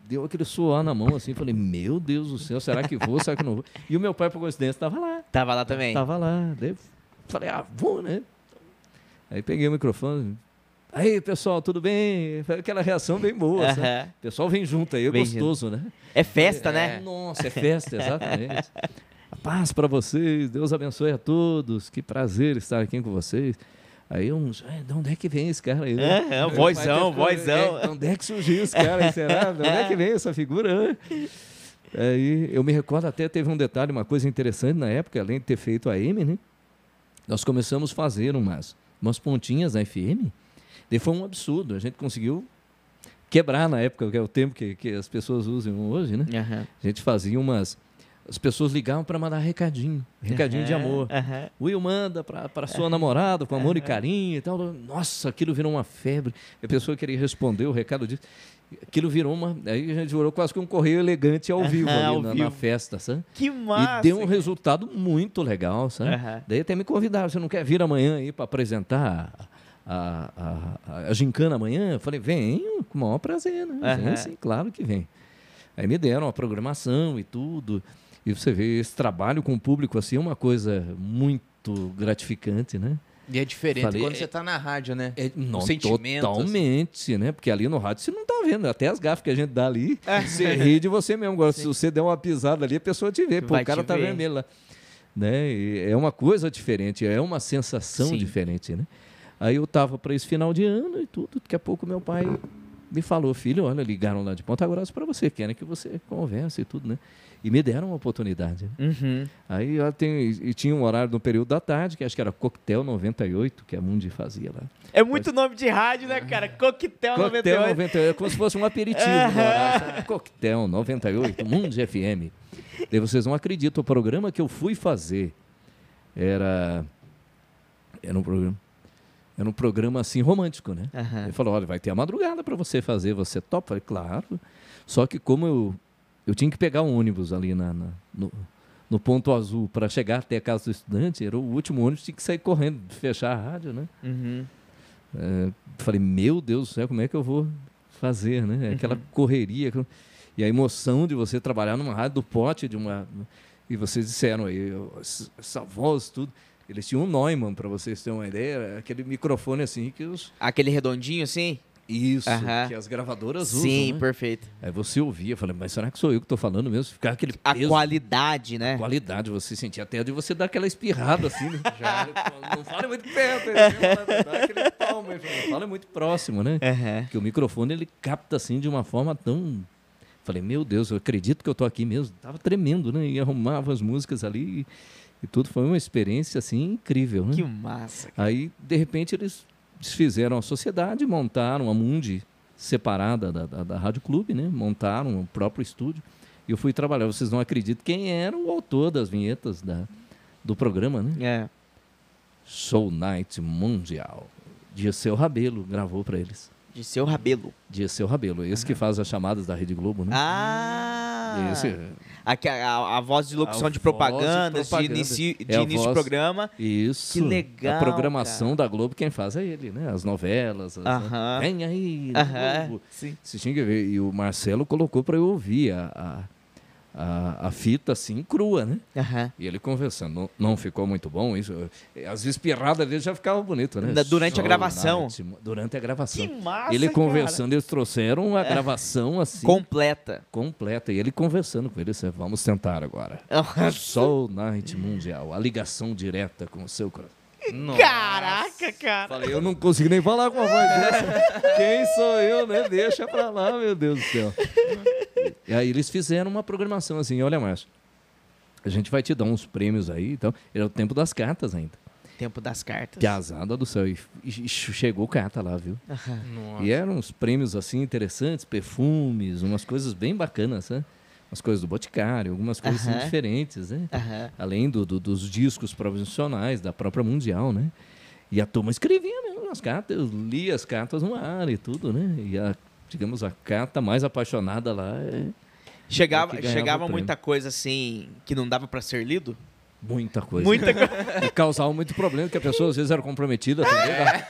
Deu aquele suor na mão, assim, falei, meu Deus do céu, será que vou, será que não vou? E o meu pai, por coincidência, estava lá, Tava lá também. estava lá. Daí falei, ah, vou, né? Aí peguei o microfone, aí, pessoal, tudo bem? Foi aquela reação bem boa, sabe? Aham. O pessoal vem junto aí, é gostoso, né? É festa, É, né? Nossa, é festa, exatamente. Paz para vocês, Deus abençoe a todos, que prazer estar aqui com vocês. Aí uns, "É, de onde é que vem esse cara aí? né?" Aham, Meu vozão, vozão. "É, de onde é que surgiu esse cara será? De onde é que vem essa figura? né?" Aí eu me recordo até, teve um detalhe, uma coisa interessante na época, além de ter feito a M, né? Nós começamos a fazer umas, umas pontinhas na FM, daí foi um absurdo, a gente conseguiu quebrar na época, que é o tempo que, que as pessoas usam hoje, né? Aham. A gente fazia umas. As pessoas ligavam para mandar recadinho, recadinho de Aham, amor. aham. Will manda para sua namorada com amor e carinho e tal. Nossa, aquilo virou uma febre. A pessoa queria responder o recado disso. Aquilo virou uma. Aí a gente virou quase que um correio elegante ao vivo ali ao na, vivo. na festa, sabe? Que massa. e deu um resultado muito legal, sabe? Daí até me convidaram, você não quer vir amanhã aí para apresentar a, a, a, a gincana amanhã? Eu falei, venho, com o maior prazer, né? Vem sim, claro que vem. Aí me deram a programação e tudo. E você vê esse trabalho com o público assim é uma coisa muito gratificante, né? E é diferente Falei, quando é- você tá na rádio, né? É, não, sentimento, assim. Totalmente, né? Porque ali no rádio você não tá vendo. Até as gafas que a gente dá ali, você ri de você mesmo. Agora, se você der uma pisada ali, a pessoa te vê. Pô, o cara tá ver. vermelho lá. Né? E é uma coisa diferente, é uma sensação Sim. diferente, né? Aí eu tava para esse final de ano e tudo. Daqui a pouco meu pai me falou, filho, olha, ligaram lá de Ponta Grossa para você, querem que você converse e tudo, né? E me deram uma oportunidade. né? Uhum. Aí eu tenho, e tinha um horário no período da tarde, que acho que era Coquetel 98, que a Mundi fazia lá. É muito nome de rádio, né, cara? Coquetel, Coquetel 98. 98, é como se fosse um aperitivo. horário? Coquetel 98, Mundi FM. Daí vocês não acreditam, o programa que eu fui fazer era. Era um programa. Era um programa assim romântico, né? Aham. Ele falou: olha, vai ter a madrugada para você fazer, você topa? Falei, claro. Só que como eu, eu tinha que pegar um ônibus ali na, na- no, no ponto azul para chegar até a casa do estudante, era o último ônibus, tinha que sair correndo, fechar a rádio, né? Uhum. É, falei, meu Deus do céu, como é que eu vou fazer, né? Aquela correria. aquilo- E a emoção de você trabalhar numa rádio do pote, de uma. E vocês disseram aí, essa voz, tudo. Eles tinham um Neumann, para vocês terem uma ideia, era aquele microfone assim que os. Aquele redondinho assim? Isso, Aham. que as gravadoras Sim, usam. Né? perfeito. Aí você ouvia, falei, mas será que sou eu que estou falando mesmo? Ficar aquele A peso, qualidade, né? qualidade, você sentia até de você dar aquela espirrada assim, né? Já, não fala muito perto, dá aquele palmo, aí, fala, fala muito próximo, né? Aham. que o microfone ele capta assim de uma forma tão falei meu Deus eu acredito que eu tô aqui mesmo tava tremendo né e arrumava as músicas ali e, e tudo foi uma experiência assim incrível né Que massa. aí de repente eles desfizeram a sociedade montaram a Mundi separada da, da, da Rádio Clube né montaram o próprio estúdio e eu fui trabalhar vocês não acreditam quem era o autor das vinhetas da, do programa né É. Soul Night Mundial Dirceu Rabelo gravou para eles De seu rabelo. Dirceu Rabelo, esse que faz as chamadas da Rede Globo, né? Ah! Esse, Aqui, a, a- a voz de locução de de propagandas, de, propaganda. inicio, de É início de voz- programa. isso. Que legal, A programação da Globo, quem faz é ele, né? As novelas. As, Aham. Vem aí, da Aham. Globo. Sim. Você tinha que ver. E o Marcelo colocou para eu ouvir a, a, a, a fita assim, crua, né? Aham. E ele conversando. Não, não ficou muito bom isso. As espirradas dele já ficavam bonito, né? Durante a gravação. Durante a gravação. Que massa, ele cara. conversando, eles trouxeram a gravação assim. Completa. completa. E ele conversando com ele, disse, vamos tentar agora. Soul Night Mundial, a ligação direta com o seu coração. Caraca, cara. Falei, eu não consigo nem falar com a voz dessa. Quem sou eu, né? Deixa pra lá, meu Deus do céu. E aí eles fizeram uma programação assim, olha, Márcio, a gente vai te dar uns prêmios aí, então, era o tempo das cartas ainda. Tempo das cartas. Piazada do céu. E, e chegou carta lá, viu? Nossa. E eram uns prêmios assim interessantes, perfumes, umas coisas bem bacanas, né? Umas coisas do Boticário, algumas coisas assim, Aham. diferentes, né? Aham. Além do, do- dos discos profissionais, da própria Mundial, né? E a turma escrevia mesmo nas cartas, eu lia as cartas no ar e tudo, né? E a, digamos, a carta mais apaixonada lá é Chegava, É chegava muita coisa assim que não dava pra ser lido? Muita coisa. Muita coisa. E causava muito problema, porque a pessoa às vezes era comprometida também. né?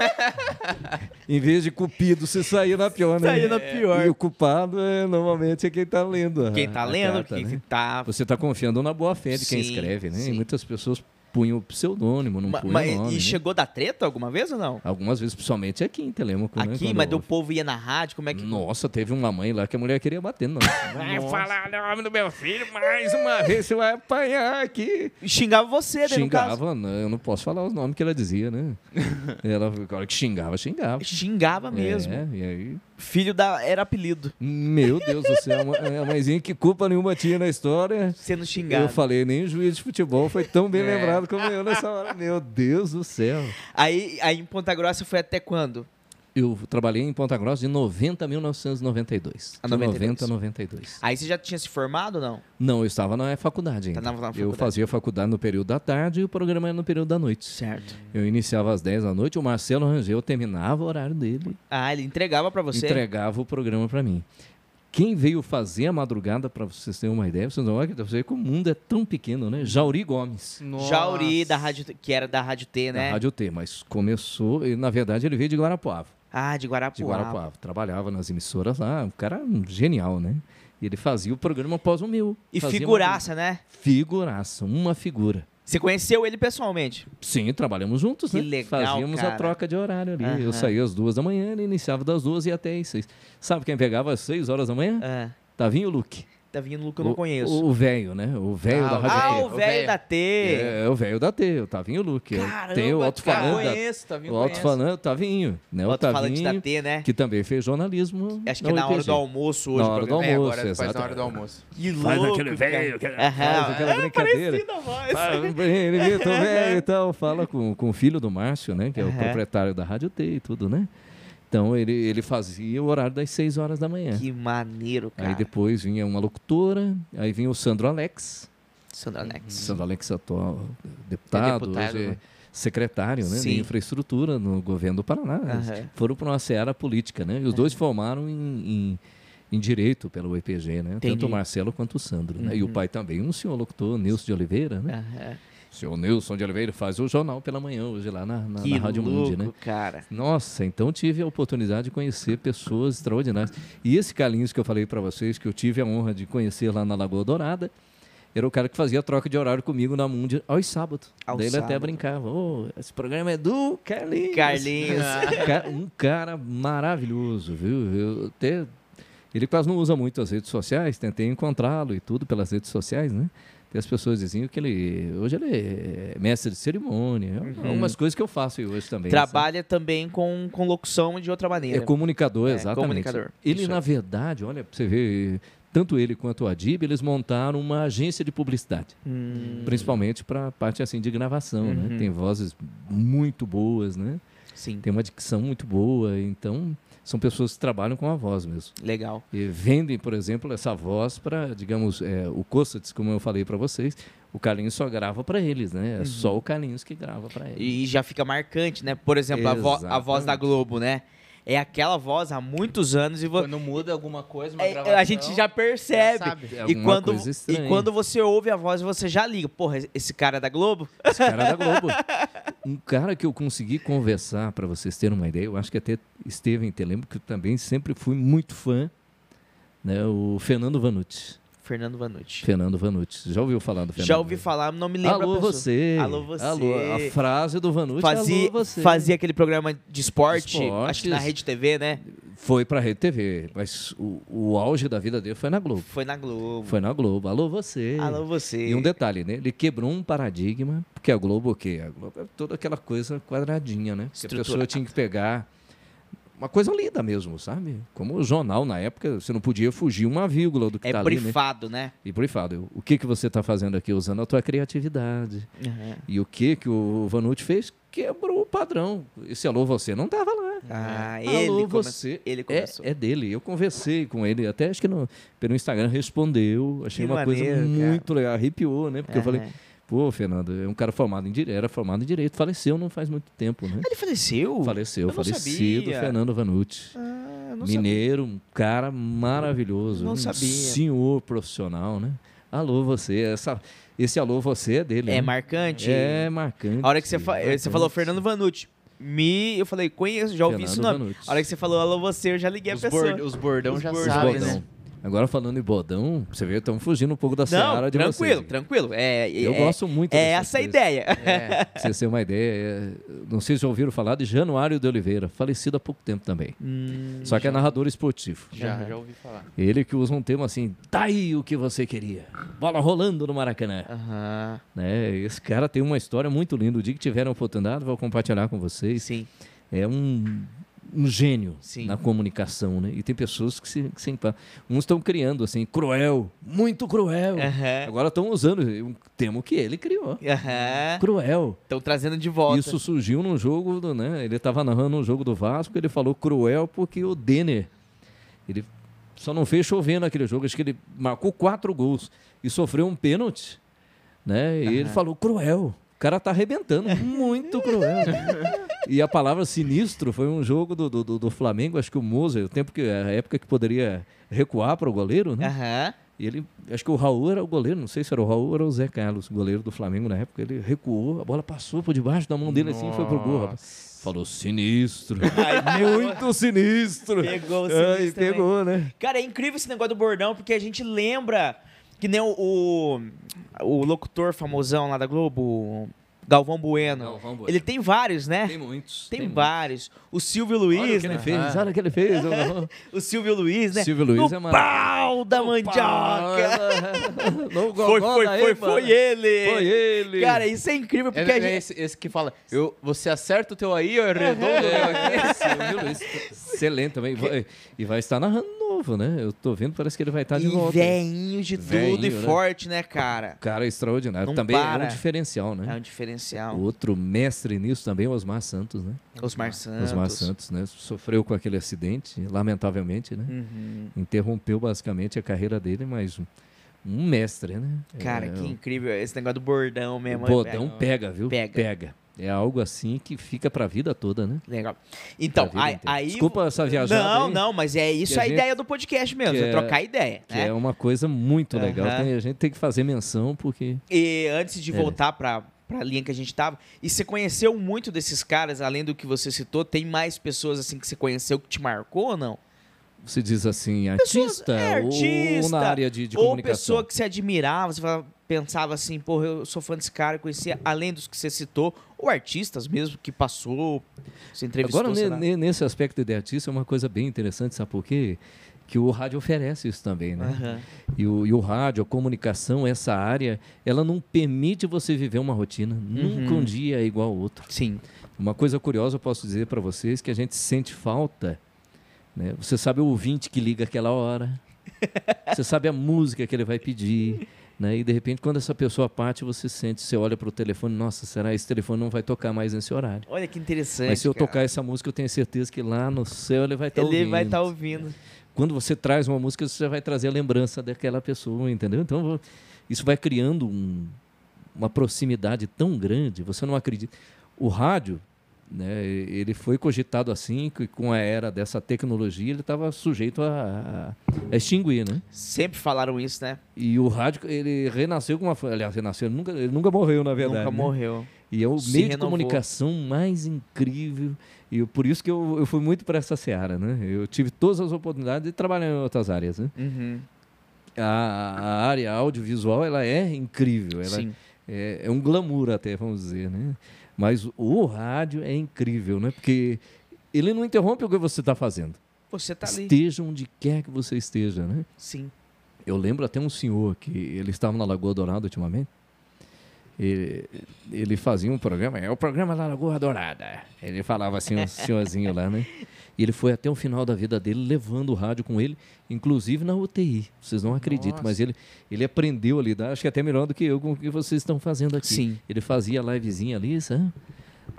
em vez de cupido, você saía na pior, né? Na pior. E o culpado é, normalmente é quem está lendo. Quem tá a lendo, carta, quem né? tá. Você está confiando na boa fé de quem Sim, escreve, né? sim. E muitas pessoas punham o pseudônimo, não Ma- punham mas- o nome. e né? chegou da treta alguma vez ou não? Algumas vezes, principalmente aqui em Telemaco, né? Aqui, Quando- mas o povo ia na rádio, como é que. Nossa, teve uma mãe lá que a mulher queria bater, não. Vai falar o nome do meu filho mais uma vez, você vai apanhar aqui. Xingava você, né, no caso. Xingava, não, eu não posso falar os nomes que ela dizia, né? ela, a hora que xingava, xingava. Xingava mesmo. É, e aí, Filho da. Era apelido. meu Deus do céu, a- a mãezinha que culpa nenhuma tinha na história. Sendo xingado. Eu falei, nem o juiz de futebol foi tão bem É. lembrado como eu nessa hora. Meu Deus do céu. Aí, aí em Ponta Grossa foi até quando? Eu trabalhei em Ponta Grossa de 90 a 1992. A De 92. 90 a 92. Aí você já tinha se formado ou não? Não, eu estava na faculdade ainda. Tá na- na Eu faculdade. fazia faculdade no período da tarde e o programa era no período da noite. Certo. Eu iniciava às 10 da noite, o Marcelo Rangel terminava o horário dele, Ah, ele entregava pra você? entregava o programa para mim. Quem veio fazer a madrugada, para vocês terem uma ideia, vocês não olha que o mundo é tão pequeno, né? Jauri Gomes, Jauri, da rádio, que era da Rádio T, né? da Rádio T, mas começou, e na verdade ele veio de Guarapuava. Ah, de de Guarapuava. Guarapuava. Trabalhava nas emissoras lá, um cara genial, né? E ele fazia o programa após o meu. E figuraça, né? Uma... Figuraça, uma figura. Você conheceu ele pessoalmente? Sim, trabalhamos juntos, Que né? legal, Fazíamos cara. a troca de horário ali. Eu saía às duas da manhã, ele iniciava das duas e até às seis. Sabe quem pegava às seis horas da manhã? Ah, Tavinho Luke. Davinho Luca eu não conheço. O velho, né? O velho Ah, da Rádio ah, T. o velho da T. É, é o velho da T, o Tavinho Luke. Caramba, Tem o cara. alto-falante. da- conheço, tá vindo O alto-falante, Tavinho. Né? O O alto-falante da Tavinho, T, né? que também fez jornalismo. Acho que é na hora do almoço hoje. Na o hora do programa. É, almoço, agora faz na hora do almoço. Que Faz louco, aquele cara. velho, faz aquela É brincadeira. parecida a voz. Fala, ele imita o velho e tal, fala com, com o filho do Márcio, né? Que é o Aham. proprietário da Rádio T e tudo, né? Então ele, ele fazia o horário das 6 horas da manhã. Que maneiro, cara. Aí depois vinha uma locutora, aí vinha o Sandro Alex. Sandra Alex. Sandro Alex atual deputado, deputado, hoje é né? secretário né, Sim. de infraestrutura no governo do Paraná. Aham. Foram para uma seara política, né? E os dois formaram em, em, em direito pelo EPG, né? Entendi. Tanto o Marcelo quanto o Sandro. Né? E o Uhum. pai também, um senhor locutor, Nilson de Oliveira, né? Aham. O senhor Nilson de Oliveira faz o jornal pela manhã hoje lá na, na, na Rádio louco, Mundi, né? cara. Nossa, então tive a oportunidade de conhecer pessoas extraordinárias. E esse Carlinhos que eu falei para vocês, que eu tive a honra de conhecer lá na Lagoa Dourada, era o cara que fazia troca de horário comigo na Mundi aos sábados. Aos Daí ele até sábados. brincava, "Ô, esse programa é do Carlinhos. Carlinhos. Ca- um cara maravilhoso, viu? Eu até... Ele quase não usa muito as redes sociais, tentei encontrá-lo e tudo pelas redes sociais, né? E as pessoas diziam que ele... Hoje ele é mestre de cerimônia. Algumas coisas que eu faço hoje também. sabe? Trabalha também com, com locução de outra É maneira. comunicador, É, exatamente. comunicador. Ele, Isso na verdade, olha, você ver, tanto ele quanto o Adib, eles montaram uma agência de publicidade. Hum, Principalmente para a parte assim de gravação, Uhum. né? Tem vozes muito boas, né? sim, Tem uma dicção muito boa, então são pessoas que trabalham com a voz mesmo. legal. E vendem, por exemplo, essa voz para, digamos, é, o Cossats, como eu falei para vocês, o Carlinhos só grava para eles, né? É só o Carlinhos que grava para eles. Uhum. E já fica marcante, né? Por exemplo, a, vo- a voz da. Globo, né? É aquela voz há muitos anos e vo- Quando muda alguma coisa, uma é, gravação, a gente já percebe. já sabe. É e, alguma quando, coisa e quando você ouve a voz, você já liga. Porra, esse cara é da Globo? Esse cara da Globo. Um cara que eu consegui conversar, para vocês terem uma ideia, eu acho que até esteve em Telemo, que eu também sempre fui muito fã, né? O Fernando Vanucci. Fernando Vanucci. Fernando Vanucci. Já ouviu falar do Fernando? Já ouvi falar, não me lembro. Alô você. Alô, você. Alô, a frase do Vanucci, Fazia, fazia aquele programa de esporte, Esportes. acho que na Rede TV, né? Foi pra Rede TV, mas o, o auge da vida dele foi na Globo. Foi na Globo. Foi na Globo. Alô você. Alô, você. E um detalhe, né? Ele quebrou um paradigma, porque a Globo o quê? A Globo é toda aquela coisa quadradinha, né? Que a pessoa tinha que pegar uma coisa lida mesmo, sabe? Como o jornal na época, você não podia fugir uma vírgula do que É tá ali, né? brifado, né? E brifado. O que que você está fazendo aqui usando a tua criatividade? Uhum. E o que que o Vanucci fez? Quebrou o padrão. Esse alô você não tava lá. Ah, Alô, ele, come... você. ele É, começou. é dele. Eu conversei com ele, até acho que no, pelo Instagram respondeu. Achei Que uma coisa maneiro, cara. muito legal. Arrepiou, né? Porque eu falei. Pô, Fernando, é um cara formado em direito, era formado em direito, faleceu não faz muito tempo, né? Ele faleceu? Faleceu, Eu não falecido sabia. Fernando Vanucci. Ah, não sabia. Mineiro, um cara maravilhoso. Não um sabia. senhor profissional, né? Alô, você. Essa, esse alô, você é dele. É né? marcante? É marcante. A hora que você, fa... você falou Fernando Vanucci, me... eu falei, conheço, já ouvi esse Fernando nome. Vanucci. A hora que você falou alô você, eu já liguei Os, a pessoa. bord- os bordão Os já bordão. sabem, Bodão. né? Agora falando em bodão, você vê, estamos fugindo um pouco da Não, seara de tranquilo, vocês. tranquilo. É, Eu é, gosto muito É essa a ideia. É. Pra vocês terem uma ideia, é, não sei se já ouviram falar de Januário de Oliveira, falecido há pouco tempo também. Hum, Só que é narrador esportivo. Já, Aham. já ouvi falar. Ele que usa um termo assim, tá aí o que você queria. Bola rolando no Maracanã. Aham, Né? Esse cara tem uma história muito linda. O dia que tiverem a oportunidade, vou compartilhar com vocês. sim. É um, um gênio Sim. na comunicação, né? E tem pessoas que se, que se Uns estão criando assim, cruel, muito cruel. Aham. Agora estão usando um termo que ele criou. Aham. Cruel. Estão trazendo de volta. Isso surgiu num jogo, do, né? Ele estava narrando um jogo do Vasco, ele falou cruel porque o Denner, ele só não fez chover naquele jogo, acho que ele marcou quatro gols e sofreu um pênalti, né? E ele falou cruel. O cara tá arrebentando, muito cruel. E a palavra sinistro foi um jogo do, do, do Flamengo, acho que o Moser, o tempo que a época que poderia recuar para o goleiro, né? Aham. E ele, acho que o Raul era o goleiro, não sei se era o Raul ou o Zé Carlos, goleiro do Flamengo na época. Ele recuou, a bola passou por debaixo da mão dele assim e foi pro gol, rapaz. Falou sinistro. Muito sinistro. Pegou o Ai, sinistro também. pegou, né? Cara, é incrível esse negócio do bordão, porque a gente lembra que nem o, o, o locutor famosão lá da Globo, o Galvão Bueno. Galvão Bueno. Ele tem vários, né? Tem muitos. Tem, muitos. vários. O Silvio Olha o Luiz, que ele né? fez, olha o que ele fez. O Silvio Luiz, né? Silvio Luiz no é maravilhoso. pau da mandioca. Não, Foi, foi, foi, mano. foi ele. Foi ele. Cara, isso é incrível, porque É, a é gente... esse, esse que fala, eu, você acerta o teu aí, ó, é redondo. É, Silvio Luiz. Excelente também. Vai- E vai estar narrando novo, né? Eu tô vendo, parece que ele vai estar de E volta. veinho de tudo Veinho, e né? forte, né, cara? Cara extraordinário. Não também é para. um diferencial, né? É um diferencial. Outro mestre nisso também, Osmar Santos, né? Osmar Santos. Osmar Santos, né? Sofreu com aquele acidente, lamentavelmente, né? Uhum. Interrompeu basicamente a carreira dele, mas um, mestre, né? Cara, É, que incrível. Esse negócio do bordão o mesmo. bodão é- pega, viu? Pega. Pega. É algo assim que fica pra vida toda, né? Legal. Então, aí, aí- Desculpa essa viajada Não, aí, não, mas é isso a a gente- ideia do podcast mesmo, é é- trocar ideia. Que né? é uma coisa muito legal. Aham. Tem- a gente tem que fazer menção, porque E antes de É. voltar pra, pra linha que a gente tava, e você conheceu muito desses caras, além do que você citou, tem mais pessoas assim que você conheceu que te marcou ou não? Você diz assim, artista, é, ou artista, na área de, de ou comunicação. pessoa que você admirava, você falava- pensava assim, porra, eu sou fã desse cara, conhecia, além dos que você citou, ou artistas mesmo que passou, você entrevistou, Agora, nesse aspecto de artista, é uma coisa bem interessante, sabe por quê? Que o rádio oferece isso também, né? Aham. E o, e o rádio, a comunicação, essa área, ela não permite você viver uma rotina. Nunca Uhum. um dia é igual ao outro. Sim. Uma coisa curiosa eu posso dizer para vocês que a gente sente falta. Né? Você sabe o ouvinte que liga aquela hora. você sabe a música que ele vai pedir. Né? E de repente, quando essa pessoa parte, você sente, você olha para o telefone, nossa, será esse telefone não vai tocar mais nesse horário? Olha que interessante. Mas se eu cara. tocar essa música, eu tenho certeza que lá no céu ele vai estar ouvindo. Ele vai estar ouvindo. Quando você traz uma música, você vai trazer a lembrança daquela pessoa, entendeu? Então, isso vai criando um- uma proximidade tão grande, você não acredita. O rádio, né, ele foi cogitado assim, que com a era dessa tecnologia, ele estava sujeito a, a- extinguir, né? Sempre falaram isso, né? E o rádio, ele renasceu com uma... Aliás, renasceu, ele nunca, ele nunca morreu, na verdade. Nunca né? morreu. E é o Se meio de renovou. comunicação mais incrível. E por isso que eu, eu fui muito para essa seara, né? Eu tive todas as oportunidades de trabalhar em outras áreas, né? Uhum. A, a área audiovisual, ela é incrível. Ela Sim. é, é um glamour até, vamos dizer, né? Mas o rádio é incrível, né? Porque ele não interrompe o que você está fazendo. Você tá ali. Esteja onde quer que você esteja, né? Sim. Eu lembro até um senhor que ele estava na Lagoa Dourada ultimamente. Ele, ele fazia um programa, é o programa da Lagoa Dourada. Ele falava assim, um senhorzinho lá, né? E ele foi até o final da vida dele levando o rádio com ele, inclusive na UTI. Vocês não acreditam, Nossa. mas ele, ele aprendeu a lidar, acho que até melhor do que eu com o que vocês estão fazendo aqui. Sim. Ele fazia livezinha ali, sabe?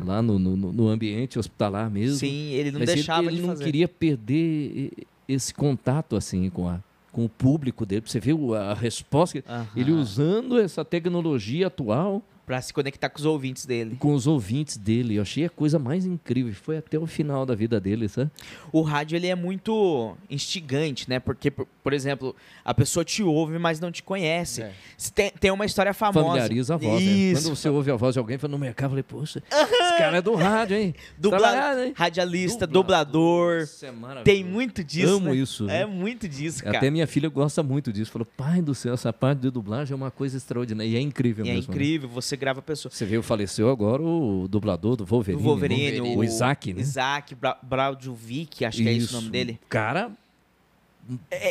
Lá no, no, no ambiente hospitalar mesmo. Sim, ele não Mas ele- deixava ele, de não fazer. queria perder esse contato assim com, a, com o público dele. Você viu a resposta? Aham. Ele usando essa tecnologia atual Pra se conectar com os ouvintes dele. com os ouvintes dele. Eu achei a coisa mais incrível. Foi até o final da vida dele, sabe? O rádio, ele é muito instigante, né? Porque, por, por exemplo, a pessoa te ouve, mas não te conhece. É. Tem, tem uma história famosa. Familiariza a voz. né? Isso. Quando você ouve a voz de alguém foi no mercado, eu falei, poxa, esse cara é do rádio, hein? Dubla... Hein? Radialista, dublador. Isso é. Tem muito disso, Amo né? isso. É né? muito disso, cara. Até minha filha gosta muito disso. Falou, pai do céu, essa parte de dublagem é uma coisa extraordinária. E é incrível E é mesmo. né? incrível, você grava a pessoa. Você viu, faleceu agora o dublador do Wolverine. Do Wolverine, né? o, o Isaac, né? Isaac Bra Braudiovic, acho que é esse o nome dele. Cara,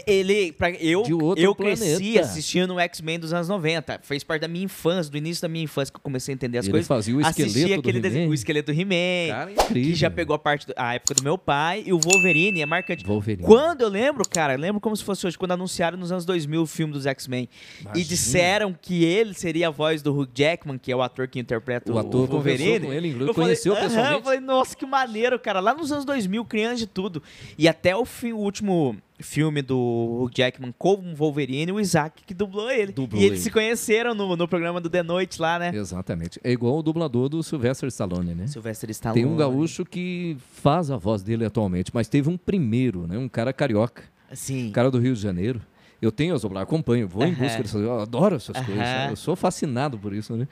Ele, pra, eu, De eu cresci planeta. assistindo o X-Men dos anos 90. Fez parte da minha infância, do início da minha infância que eu comecei a entender as ele coisas. fazia o esqueleto aquele do He-Man. o esqueleto do He-Man, que já pegou a parte do- a época do meu pai, e o Wolverine é marcante. Wolverine. Quando eu lembro, cara, eu lembro como se fosse hoje, quando anunciaram nos anos 2000 o filme dos X-Men. E disseram que ele seria a voz do Hugh Jackman, que é o ator que interpreta O o, ator Wolverine. com ele, inclusive, Eu falei, conheceu "Aham", pessoalmente. Eu falei, nossa, que maneiro, cara. Lá nos anos 2000, criança de tudo. E até o, fim, o último filme do Hugh Jackman com o Wolverine, o Isaac que dublou ele. Dublou e eles ele. se conheceram no, no programa do The Noite lá, né? Exatamente. É igual o dublador do Sylvester Stallone, né? Sylvester Stallone. Tem um gaúcho que faz a voz dele atualmente, mas teve um primeiro, né? Um cara carioca, Sim. um cara do Rio de Janeiro. Eu tenho as dublagens, acompanho, vou em busca dessas Eu adoro essas Aham. coisas. sabe? Eu sou fascinado por isso, né?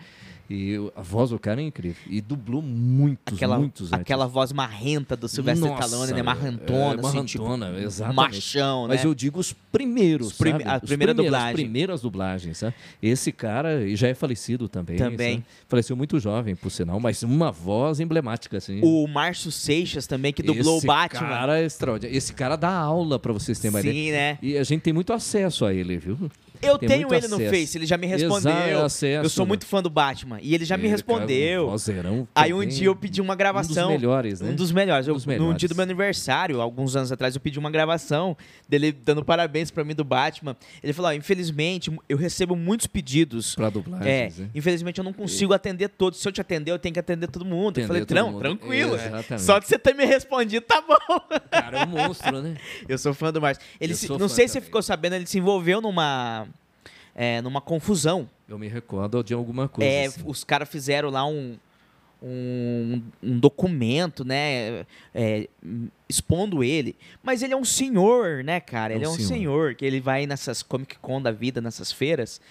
E eu- a voz do cara é incrível. E dublou muitos, Aquela, muitos aquela voz marrenta do Sylvester Nossa, Stallone, né? é, Marrantona, é, assim, tipo, marrantona, exatamente. machão, né? Mas eu digo os primeiros, Os prime- a Os primeira dublagem. As primeiras dublagens, sabe? Esse cara e já é falecido também. Também. sabe? Faleceu muito jovem, por sinal, mas uma voz emblemática, assim. O Márcio Seixas também, que dublou Esse o Batman. cara é extraordinário. Esse cara dá aula pra vocês terem uma ideia. Sim, né? E a gente tem muito acesso a ele, viu? Eu Tem tenho ele no acesso. Face, ele já me respondeu. Exato, acesso, eu sou né? muito fã do Batman. E ele já me Ele, respondeu. cara, um vozeirão Aí um também. dia eu pedi uma gravação. Um dos melhores, né? Um dos melhores. Eu- dos No melhores. dia do meu aniversário, alguns anos atrás, eu pedi uma gravação dele dando parabéns pra mim do Batman. Ele falou: infelizmente, eu recebo muitos pedidos. Pra É, dublagens, né? infelizmente eu não consigo atender todos. Se eu te atender, eu tenho que atender todo mundo. eu Atender falei, todo não, mundo. tranquilo. Exatamente. Só de você ter me respondido, tá bom. Cara, é um monstro, né? Eu sou fã do Márcio. Ele Eu se- não sei se você também. ficou sabendo, ele se envolveu numa. É, numa confusão. Eu me recordo de alguma coisa. É, assim. os caras fizeram lá um, um, um documento, né? é, expondo ele. Mas ele é um senhor, né, cara? É um ele é um senhor. senhor. que ele vai nessas Comic Con da vida, nessas feiras.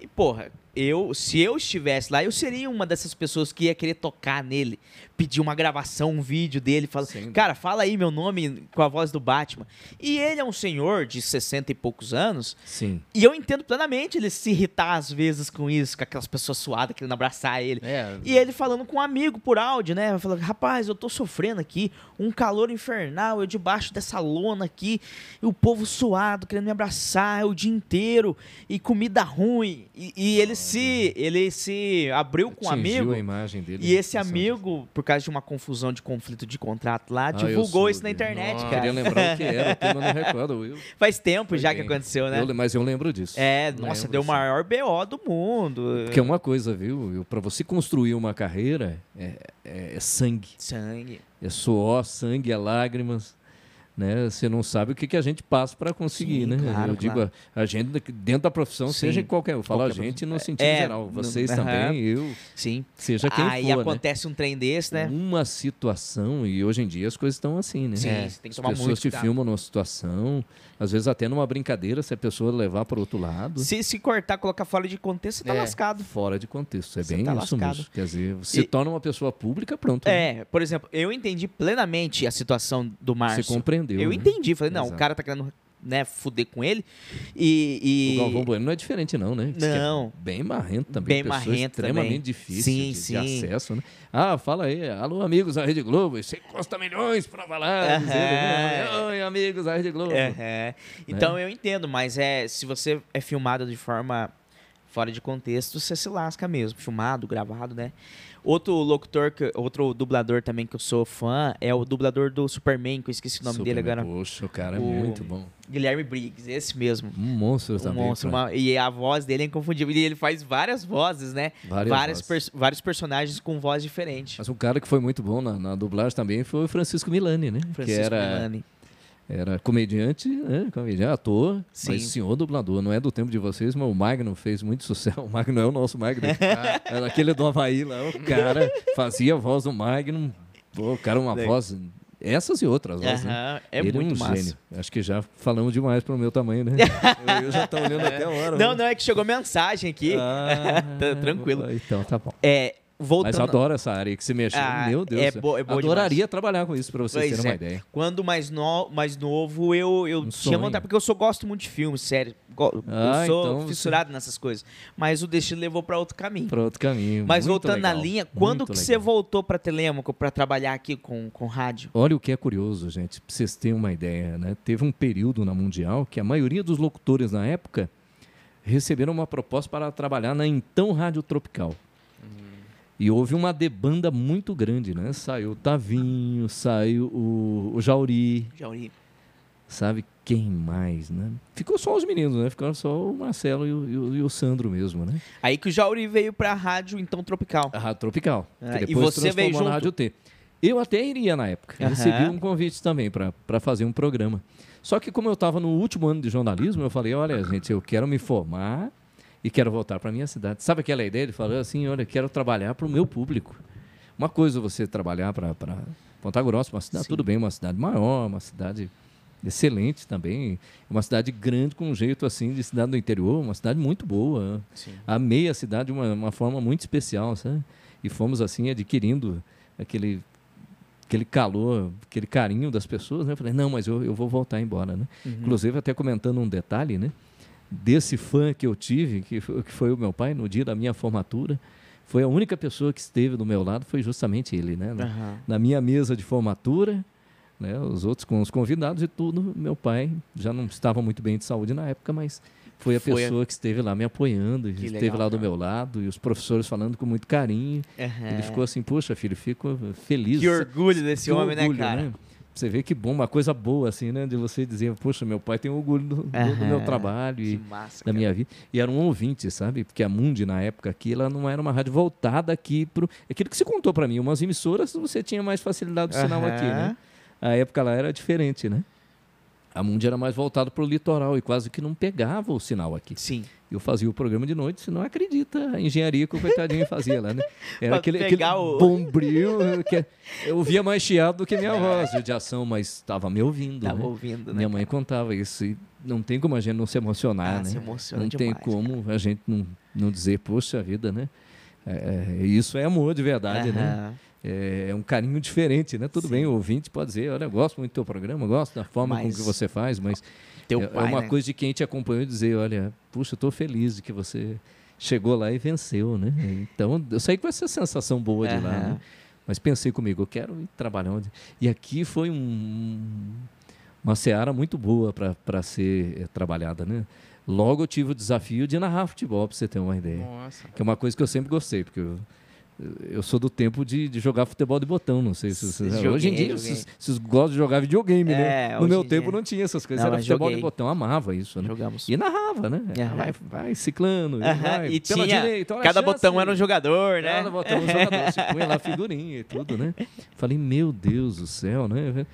E, porra, eu, se eu estivesse lá, eu seria uma dessas pessoas que ia querer tocar nele, pedir uma gravação, um vídeo dele, falar, cara, fala aí meu nome com a voz do Batman. E ele é um senhor de 60 e poucos anos, Sim. e eu entendo plenamente ele se irritar às vezes com isso, com aquelas pessoas suadas querendo abraçar ele. É, E ele falando com um amigo por áudio, né? Falando, rapaz, eu tô sofrendo aqui, um calor infernal, eu debaixo dessa lona aqui, e o povo suado, querendo me abraçar o dia inteiro, e comida ruim. E, e ele se ele se abriu com um amigo. a imagem dele. E esse amigo, por causa de uma confusão de conflito de contrato lá, Ah, eu divulgou isso na internet, Nossa, cara. Queria lembrar o que era, tema não recordo. Eu, Faz tempo Foi já que bem. aconteceu, né? eu mas eu lembro disso. É, Lembro, nossa, deu o maior BO do mundo. Porque é uma coisa, viu? Para você construir uma carreira, é, é- é sangue. Sangue. É suor, sangue, é lágrimas. Né? Você não sabe o que, que a gente passa para conseguir, Sim, né? claro, eu digo, claro. a, a gente dentro da profissão, Sim. seja em qualquer. Eu falo Qualquer a gente no sentido É, geral. no- Vocês também, eu, Sim. seja quem Aí for. né? acontece um trem desse, né? Uma situação, e hoje em dia as coisas estão assim, né? Sim, É. você tem que As tomar pessoas muito te cuidado. filmam numa situação, às vezes até numa brincadeira, se a pessoa levar para outro lado. Se, se cortar, colocar fora de contexto, você tá É, lascado. Fora de contexto. É Você bem tá isso lascado. mesmo. Quer dizer, se E- torna uma pessoa pública, pronto. né? É, por exemplo, eu entendi plenamente a situação do Márcio. Você compreendeu. Eu né? entendi. Falei, não, o Exato. cara tá querendo né, fuder com ele. E. e- O Galvão Bueno não é diferente, não, né? Diz é Não. bem marrento também. Bem marrento extremamente também. difícil Sim, de, de sim. acesso, né? Ah, fala aí. Alô, amigos da Rede Globo. Você custa milhões para falar. Dizendo, né? Oi, amigos da Rede Globo. É, é. Então eu entendo, mas é se você é filmado de forma fora de contexto, você se lasca mesmo. Filmado, gravado, né? Outro locutor, que, outro dublador também que eu sou fã é o dublador do Superman, que eu esqueci o nome dele Superman, agora. Poxa, o cara é muito bom. Guilherme Briggs, esse mesmo. Um monstro Um também. monstro, uma- e a voz dele é inconfundível. E ele faz várias vozes, né? Várias Várias vozes. pers- vários personagens com voz diferente. Mas um cara que foi muito bom na, na dublagem também foi o Francisco Milani, né? Francisco que era, Milani. Era comediante, né? Comediante, ator, Sim. mas senhor dublador. Não é do tempo de vocês, mas o Magno fez muito sucesso. O Magno é o nosso Magno. Era aquele do Havaí lá, o cara fazia a voz do Magno. Pô, o cara, uma Legal. voz. Essas e outras vozes, né? É Ele muito é um massa. gênio. Acho que já falamos demais pro meu tamanho, né? eu, eu já tô olhando até a hora. Não, né? não, é que chegou mensagem aqui. Ah, Tá tranquilo. Então, tá bom. É, voltando. Mas eu adoro essa área que se mexeu. Ah, Meu Deus. é bo- é Adoraria trabalhar com isso, pra vocês Pois terem uma é. ideia. Quando mais, no, mais novo, eu, eu Um tinha vontade, porque eu só gosto muito de filmes, sério. Go- Ah, eu sou então você- fissurado nessas coisas. Mas o destino levou pra outro caminho. Para outro caminho. Mas Muito voltando na legal, linha, quando muito que você legal. voltou pra Telêmaco pra trabalhar aqui com, com rádio? Olha o que é curioso, gente, pra vocês terem uma ideia, né? Teve um período na Mundial que a maioria dos locutores na época receberam uma proposta para trabalhar na então Rádio Tropical. E houve uma debanda muito grande, né? Saiu o Tavinho, saiu o, o Jauri, Jauri. sabe quem mais, né? Ficou só os meninos, né? Ficaram só o Marcelo e o, e o- e o Sandro mesmo, né? Aí que o Jauri veio pra rádio, então, tropical. A Rádio Tropical. Ah, e você veio na junto? Rádio T. Eu até iria na época. Aham. Recebi um convite também para fazer um programa. Só que como eu estava no último ano de jornalismo, eu falei, olha, gente, eu quero me formar e quero voltar para minha cidade. Sabe aquela ideia? Ele falou assim, olha, quero trabalhar para o meu público. Uma coisa é você trabalhar para Ponta Grossa, uma cidade, Sim. tudo bem, uma cidade maior, uma cidade excelente também. Uma cidade grande com um jeito assim de cidade do interior, uma cidade muito boa. Sim. Amei a cidade de uma, uma forma muito especial, sabe? E fomos assim adquirindo aquele aquele calor, aquele carinho das pessoas, né? Eu falei, não, mas eu, eu vou voltar embora, né? Uhum. Inclusive até comentando um detalhe, né? Desse fã que eu tive, que foi, que foi o meu pai no dia da minha formatura, foi a única pessoa que esteve do meu lado, foi justamente ele, né? Na, Aham. na minha mesa de formatura, né? Os outros com os convidados e tudo, meu pai já não estava muito bem de saúde na época, mas foi a Foi a- pessoa que esteve lá me apoiando, Que esteve legal, lá do cara. meu lado e os professores falando com muito carinho. Aham. Ele ficou assim, poxa, filho, fico feliz. Que orgulho desse Que homem, orgulho, né, cara? Você vê que bom, uma coisa boa, assim, né? De você dizer, poxa, meu pai tem orgulho do, do- meu trabalho e massa, da minha vida. E era um ouvinte, sabe? Porque a Mundi, na época aqui, ela não era uma rádio voltada aqui pro... Aquilo que você contou para mim, umas emissoras você tinha mais facilidade do sinal aqui, né? A época lá era diferente, né? A Mundi era mais voltada para o litoral e quase que não pegava o sinal aqui. Sim. Eu fazia o programa de noite, você não acredita a engenharia que o coitadinho fazia lá, né? Era aquele, aquele o- bombril que eu ouvia mais chiado do que minha voz de ação, mas estava me ouvindo, Tava né? ouvindo, né? Minha mãe contava isso e não tem como a gente não se emocionar, Ah, né? se emociona não tem demais, como a gente não, não dizer, poxa vida, né? É, é, isso é amor de verdade, né? É, é um carinho diferente, né? Tudo Sim. bem, o ouvinte pode dizer, olha, gosto muito do teu programa, gosto da forma Mas com que você faz, mas Teu é, pai, é uma né? coisa de quem te acompanhou dizer, olha, puxa, tô feliz de que você chegou lá e venceu, né? Então, eu sei que vai ser a sensação boa de lá, né? Mas pensei comigo, eu quero ir trabalhar onde... E aqui foi um, uma seara muito boa para ser eh, trabalhada, né? Logo eu tive o desafio de narrar futebol, para você ter uma ideia. Nossa. Que é uma coisa que eu sempre gostei, porque eu, eu sou do tempo de, de jogar futebol de botão, não sei se vocês... Joguei, hoje em dia, joguei. vocês, vocês gostam de jogar videogame, É, né? No meu em tempo dia. não tinha essas coisas, Não, era futebol de joguei. botão, amava isso, né? Jogamos. E narrava, né? Aham. Vai, vai ciclando, Aham, vai, E tinha. direita, cada chance. botão era um jogador, né? Cada botão um jogador, você punha lá figurinha e tudo, né? Falei, meu Deus do céu, né?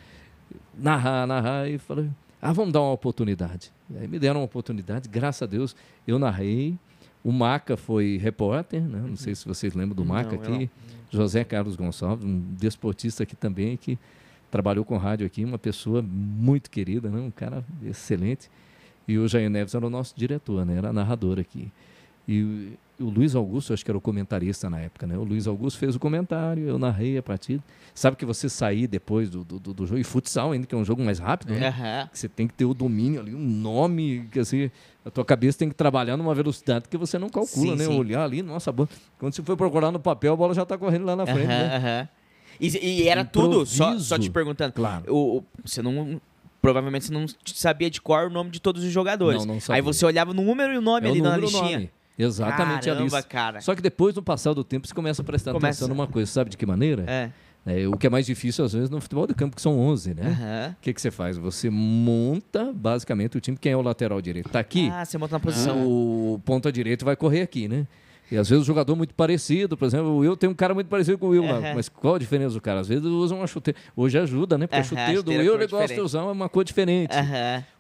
Narrar, narrar, e falei, ah, vamos dar uma oportunidade. Aí me deram uma oportunidade, graças a Deus, eu narrei. O Maca foi repórter, né? Não sei se vocês lembram do Maca Não, aqui. José Carlos Gonçalves, um desportista aqui também, que trabalhou com rádio aqui, uma pessoa muito querida, né? um cara excelente. E o Jair Neves era o nosso diretor, né? era narrador aqui. E o- o Luiz Augusto, acho que era o comentarista na época, né? O Luiz Augusto fez o comentário, eu narrei a partida. Sabe que você sair depois do, do, do- jogo, e futsal ainda, que é um jogo mais rápido, né? Que Você tem que ter o domínio ali, um nome, que assim, a tua cabeça tem que trabalhar numa velocidade que você não calcula, Sim, né? sim. Olhar ali, nossa, a bola- quando você for procurar no papel, a bola já está correndo lá na frente, Aham, né? aham. E, e era tudo, só, Improviso. só te perguntando. Claro. O, o- você não. Provavelmente você não sabia de cor o nome de todos os jogadores. Não, não sabia. Aí você olhava no número e o nome É o ali na número, o listinha. nome. Exatamente a Caramba, lista. cara. Só que depois, no passar do tempo, você começa a prestar Começa. atenção numa coisa, sabe de que maneira? É. É, o que é mais difícil, às vezes, no futebol de campo, que são 11, né? O que, que você faz? Você monta, basicamente, o time. Quem é o lateral direito? Tá aqui, Ah, você monta na posição. o ponta direito vai correr aqui, né? E às vezes o jogador muito parecido, por exemplo, o Will tem um cara muito parecido com o Will lá. Aham. Mas qual a diferença do cara? Às vezes usa uma chuteira. Hoje ajuda, né? Porque a Aham, chuteira do Will ele gosta de usar uma cor diferente.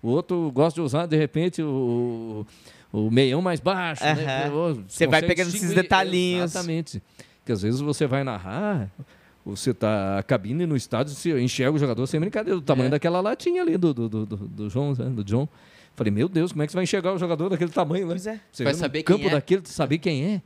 O outro gosta de usar, de repente, o, o meião mais baixo. né? Você vai pegando esses detalhinhos. Exatamente. Porque às vezes você vai narrar, você tá a cabine no estádio, você enxerga o jogador sem brincadeira, do tamanho É. daquela latinha ali do, do, do, do, do João, né? do John. Falei, meu Deus, como é que você vai enxergar o jogador daquele tamanho, né? Pois é. Você Vai vê no saber campo quem é. daquele, saber quem é.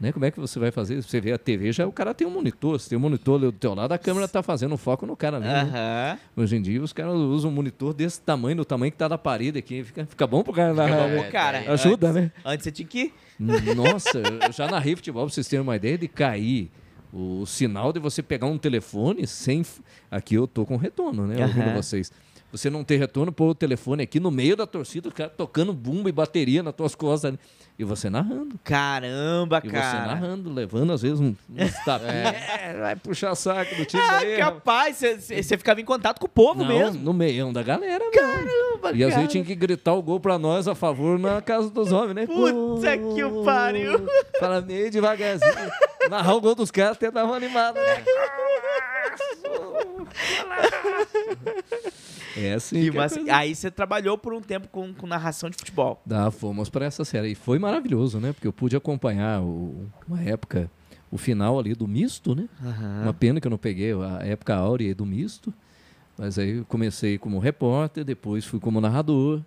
Né? Como é que você vai fazer? Você vê a TV, já o cara tem um monitor. Se tem um monitor ali do teu lado, a câmera tá fazendo foco no cara ali. né? Aham. Hoje em dia os caras usam um monitor desse tamanho, do tamanho que tá da parede aqui. Fica, fica bom pro cara Fica bom né? pro cara. Ajuda, Antes- né? Antes você tinha que. Nossa, eu já narrei futebol, pra vocês terem uma ideia de cair. O sinal de você pegar um telefone sem. Aqui eu tô com retorno, né? Ouvindo Aham. vocês. Você não ter retorno, pôr o telefone aqui no meio da torcida, o cara tocando bumbo e bateria nas tuas costas. né? E você narrando. Caramba, E você cara. narrando, levando às vezes um, uns tapinhas. É, vai puxar saco do time Ah, daí. capaz, você- você você ficava em contato com o povo Não, mesmo. no meião da galera, Caramba, E às vezes tinha que gritar o gol pra nós a favor na casa dos homens, né? Puta que o pariu. Fala meio devagarzinho. Narrar o gol dos caras até dava uma animada, né? É assim. Que que coisa. Aí você trabalhou por um tempo com, com narração de futebol. Dá, fomos para essa série. E foi maravilhoso, né? Porque eu pude acompanhar o- uma época, o final ali do misto, né? Uma pena que eu não peguei a época áurea do misto. Mas aí eu comecei como repórter, depois fui como narrador.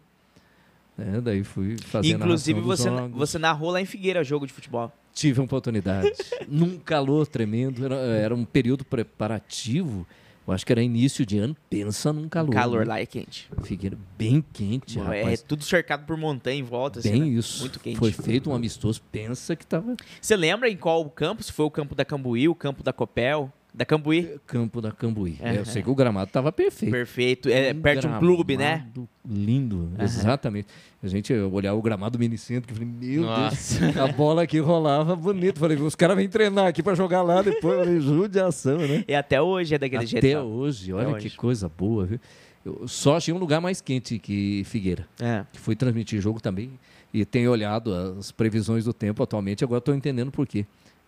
Né? daí fui fazer a Inclusive, você, você narrou lá em Figueira jogo de futebol. Tive a oportunidade. Num calor tremendo. Era, era um período preparativo. Eu acho que era início de ano. Pensa num calor. Calor né? lá é quente. Figueira bem quente, é rapaz. tudo cercado por montanha em volta. assim, Bem né? isso. Muito quente. Foi feito um amistoso. Pensa que tava Você lembra em qual campo? Se foi o campo da Cambuí, o campo da Copel? Da Cambuí? campo da Cambuí. Aham. Eu sei que o gramado tava perfeito. Perfeito. É, Um perto de um clube, né? Lindo, exatamente. A gente olhava o gramado minicentro, que falei, meu Nossa. Deus, a bola aqui rolava bonito. Falei, os caras vêm treinar aqui pra jogar lá depois. Falei, judiação, né? E até hoje é daquele jeito. Até hoje, olha hoje. que coisa boa, viu? Eu só achei um lugar mais quente que Figueira, É. que fui transmitir jogo também. E tenho olhado as previsões do tempo atualmente, agora estou entendendo por quê.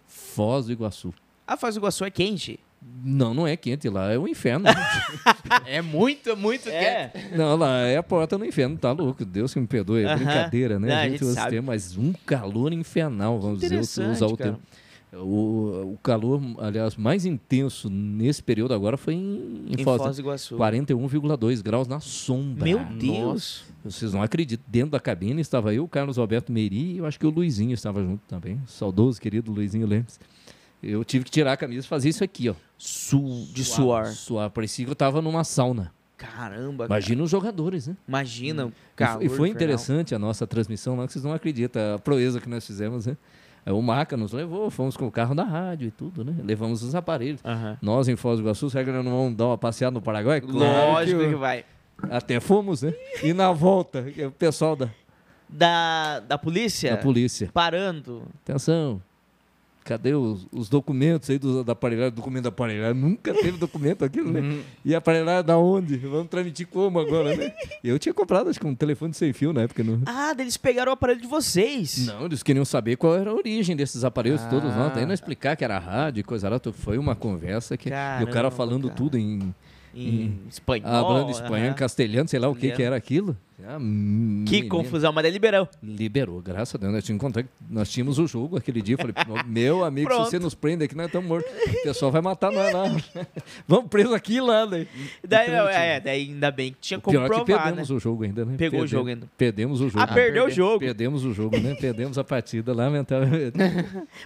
Foz do Iguaçu. A Foz do Iguaçu é quente. Não, não é quente, lá é o inferno. É muito, muito quente. Não, lá é a porta no inferno, tá louco. Deus que me perdoe, é Aham. brincadeira, né? Não, a a gente gente usa esse sabe. termo, mas um calor infernal, vamos dizer, usar o cara. termo. O, o calor, aliás, mais intenso nesse período agora foi em, em Em Foz. Foz do Iguaçu. 41,2 graus na sombra. Meu Deus. Vocês não acreditam. Dentro da cabine estava eu, Carlos Alberto Meri e eu acho que o Luizinho estava junto também. Saudoso, querido Luizinho Lemos. Eu tive que tirar a camisa e fazer isso aqui, ó. Su de suor. Suar. Parecia que eu estava numa sauna. Caramba, cara. Imagina os jogadores, né? Imagina E f- calor e foi interessante a nossa transmissão lá, que vocês não acreditam, a proeza que nós fizemos, né? O Maca nos levou, fomos com o carro da rádio e tudo, né? Levamos os aparelhos. Nós, em Foz do Iguaçu, será que nós não vamos dar uma passeada no Paraguai? Claro Lógico que que vai. Até fomos, né? E na volta, o pessoal da, Da, da polícia? da polícia. Parando. Atenção. Cadê os, os documentos aí do, da aparelhagem? Documento da aparelhagem. Nunca teve documento aquilo, né? E a aparelhagem da onde? Vamos transmitir como agora, né? Eu tinha comprado, acho que um telefone sem fio na época. Não, Ah, eles pegaram o aparelho de vocês. não eles queriam saber qual era a origem desses aparelhos Ah. todos. Não, até não explicar que era rádio e coisa lá. Foi uma conversa que... e o cara Caramba, falando cara. tudo em... Em espanhol. Hablando espanhol, em aham. castelhano, sei lá o que, que era aquilo. Ah, Que confusão, mas daí liberou. Liberou, graças a Deus. Nós tínhamos, nós tínhamos o jogo aquele dia. Falei, meu amigo, Pronto. se você nos prende aqui, nós estamos mortos. O pessoal vai matar nós lá. Vamos preso aqui e lá. Daí, Daí, Então, é, daí ainda bem que tinha o como pior é que provar, né? perdemos o jogo ainda, né? Pegou o Perdemos- jogo ainda. Perdemos o jogo. Ah, perdeu o perde- jogo. Perdemos o jogo, né? Perdemos a partida, lamentavelmente.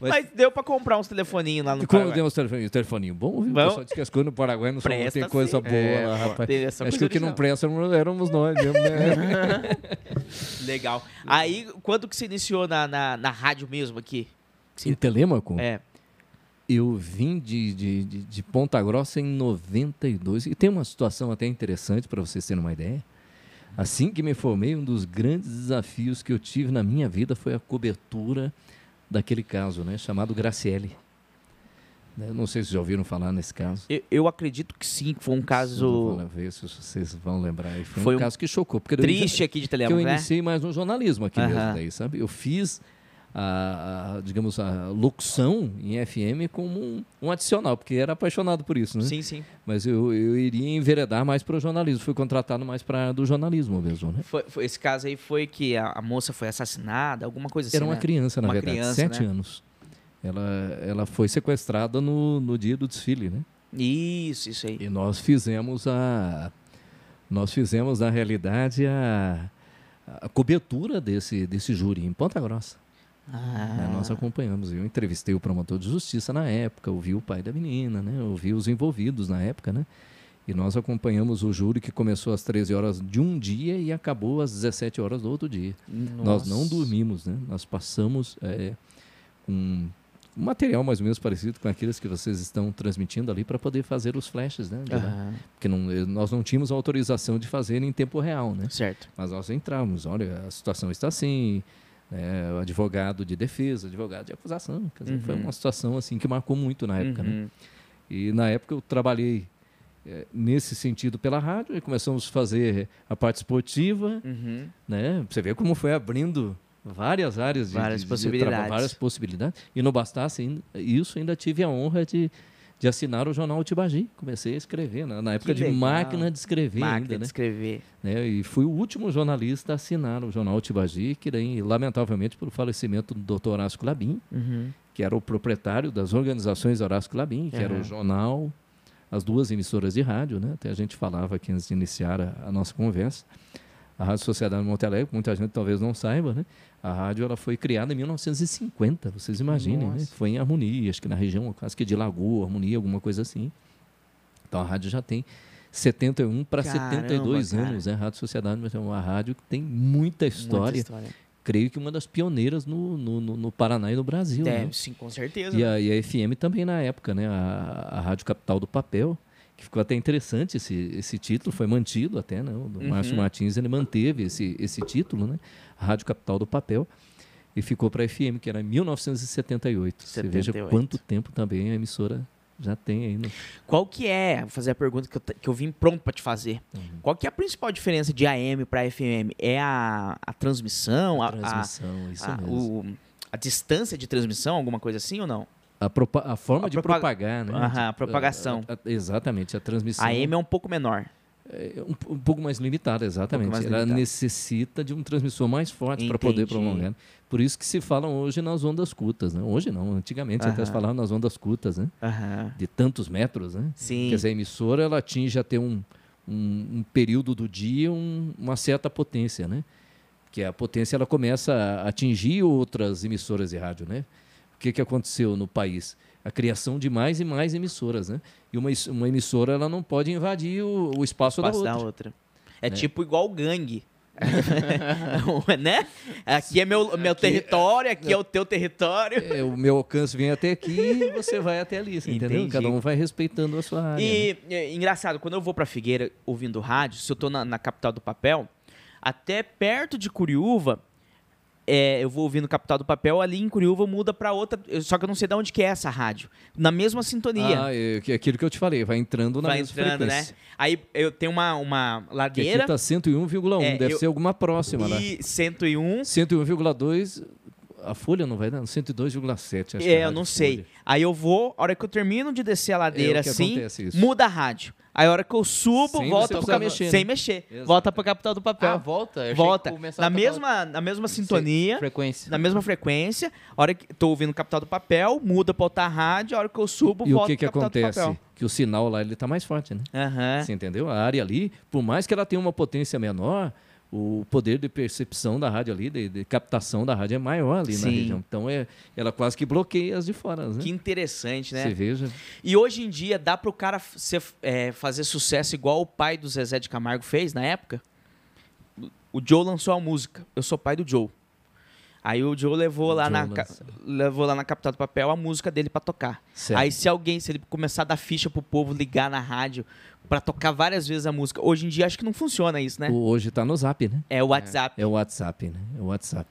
Mas, Mas deu pra comprar uns telefoninhos lá no como Paraguai. demos telefoninho, telefoninho bom, viu? O Bom. pessoal disse que as coisas no Paraguai não são, Presta tem coisa sim. boa É, lá, rapaz. Acho que o que não presta éramos nós mesmo, né? Legal. Aí, quando que você iniciou na, na, na rádio mesmo aqui? Em Telêmaco? É. Eu vim de, de, de, de Ponta Grossa em 92. E tem uma situação até interessante para vocês terem uma ideia. Assim que me formei, um dos grandes desafios que eu tive na minha vida foi a cobertura daquele caso, né, chamado Graciele. Né, Não sei se já ouviram falar nesse caso. Eu, eu acredito que sim, que foi um caso ver se vocês vão lembrar. Foi, Foi um caso que chocou. Porque eu triste aqui de que eu né? iniciei mais no jornalismo aqui mesmo daí, sabe? Eu fiz a, a, digamos, a locução em FM como um, um adicional, porque era apaixonado por isso, né? Sim, sim. Mas eu, eu iria enveredar mais para o jornalismo. Fui contratado mais para do jornalismo mesmo, né? Foi, foi- esse caso aí foi que a, a moça foi assassinada, alguma coisa assim, Era uma né? criança, na Uma verdade, criança, sete né? anos. Ela, ela foi sequestrada no, no dia do desfile, né? Isso, isso aí. E nós fizemos a. Nós fizemos, na realidade, a, a cobertura desse, desse júri em Ponta Grossa. Ah, né? Nós acompanhamos. Eu entrevistei o promotor de justiça na época, ouvi o pai da menina, né? ouvi os envolvidos na época. Né? E nós acompanhamos o júri que começou às 13 horas de um dia e acabou às 17 horas do outro dia. Nós não Nossa. dormimos, né? nós passamos é, com um material mais ou menos parecido com aqueles que vocês estão transmitindo ali para poder fazer os flashes, né? Aham, Porque não, eh, nós não tínhamos autorização de fazer em tempo real, né? Certo. Mas nós entramos, olha, a situação está assim, né, o advogado de defesa, advogado de acusação. Quer dizer, Foi Uhum. uma situação assim que marcou muito na época. Né? Uhum. E na época eu trabalhei eh, nesse sentido pela rádio e começamos a fazer a parte esportiva, Uhum. né? Você vê como foi abrindo várias áreas de, Várias de- de possibilidades. traba- várias possibilidades. E não bastasse ainda- isso, ainda tive a honra de, de assinar o jornal Tibagi. Comecei a escrever, né? na época de máquina de escrever Máquina ainda, de né? escrever. né? E fui o último jornalista a assinar o jornal Tibagi, que daí, lamentavelmente, pelo falecimento do Dr. Horácio Clabin, Uhum. que era o proprietário das organizações Horácio Clabin, que era Aham. o jornal, as duas emissoras de rádio, né? Até a gente falava aqui antes de iniciar a, a nossa conversa. A Rádio Sociedade de Monte Alegre, muita gente talvez não saiba, né? A rádio ela foi criada em 1950, vocês imaginem, né? Foi em Harmonia, acho que na região, quase que de Lagoa, Harmonia, alguma coisa assim. Então a rádio já tem 71 para Caramba, 72 cara. anos, né? A Rádio Sociedade é uma rádio que tem muita história. Muita história. Creio que uma das pioneiras no, no, no- Paraná e no Brasil. né? Deve, sim, com certeza. E a, e a FM também na época, né? A, a Rádio Capital do Papel, que ficou até interessante esse, esse título, foi mantido até, né? O Uhum. Márcio Martins, ele manteve esse, esse título, né? Rádio Capital do Papel. E ficou para a FM, que era em 1978. Você veja 78. quanto tempo também a emissora já tem aí. No... Qual que é, vou fazer a pergunta que eu, que eu vim pronto pra te fazer. Uhum. Qual que é a principal diferença de AM para FM? É a, a transmissão, a, a- Transmissão, isso a, mesmo. o- a distância de transmissão, alguma coisa assim ou não? A, propa- a forma A de propaga- propagar, né? Aham, a propagação. A- a- exatamente, a transmissão. A AM é um pouco menor. É um, um pouco mais limitada, exatamente. mais Ela limitada. necessita de um transmissor mais forte para poder prolongar. Por isso que se falam hoje nas ondas curtas, né? Hoje não, antigamente até se falava nas ondas curtas, né? Aham. De tantos metros, né? Sim. Quer dizer, a emissora ela atinge até um, um, um período do dia um- uma certa potência, né? Que a potência ela começa a atingir outras emissoras de rádio, né? O que, que aconteceu no país? A criação de mais e mais emissoras, né? E uma, uma emissora ela não pode invadir o, o espaço, Passo da da outra. outra. É Né? tipo igual gangue. né? Aqui é meu, meu território, aqui é o teu território. É, o meu alcance vem até aqui e você vai até ali, você entendeu? Cada um vai respeitando a sua área. né? E é, engraçado, quando eu vou pra Figueira ouvindo rádio, se eu tô na, na capital do papel, até perto de Curiúva, é, eu vou ouvindo capital do papel, ali em Curiúva muda pra outra, só que eu não sei de onde que é essa rádio. Na mesma sintonia. Ah, é, aquilo que eu te falei, vai entrando na vai mesma entrando, né? frequência. Aí eu tenho uma, uma Que aqui ladeira tá 101,1, É, deve eu- ser alguma próxima lá. e 101. 101,2, a folha não vai dar, 102,7. acho que É, a eu não sei. Folha. Aí eu vou, a hora que eu termino de descer a ladeira É o que assim, muda a rádio. Aí a hora que eu subo, Sem volta pro mexer, sem né? mexer. Exato. Volta pra capital do papel. Ah, volta? Eu que volta. Na a mesma, na mesma sintonia, Frequência. na mesma frequência. A hora que tô ouvindo capital do papel, muda pra outra rádio. A hora que eu subo, E o volta que, que pro capital acontece? do papel. Que o sinal lá ele tá mais forte, né? Aham. Você entendeu? A área ali, por mais que ela tenha uma potência menor, o poder de percepção da rádio ali, de, de captação da rádio é maior ali na Sim. região. Então é, ela quase que bloqueia as de fora, né? Que interessante, né? Você veja. E hoje em dia dá pro cara f- ser, é, fazer sucesso igual o pai do Zezé de Camargo fez na época. O Joe lançou a música. Eu sou pai do Joe. Aí o Joe levou, O lá, Joe na, lançou. levou lá na capital do papel a música dele pra tocar. Certo. Aí se alguém, se ele começar a dar ficha pro povo ligar na rádio pra tocar várias vezes a música, hoje em dia acho que não funciona isso, né? Hoje tá no zap, né? É o WhatsApp. É o WhatsApp, né? É o WhatsApp.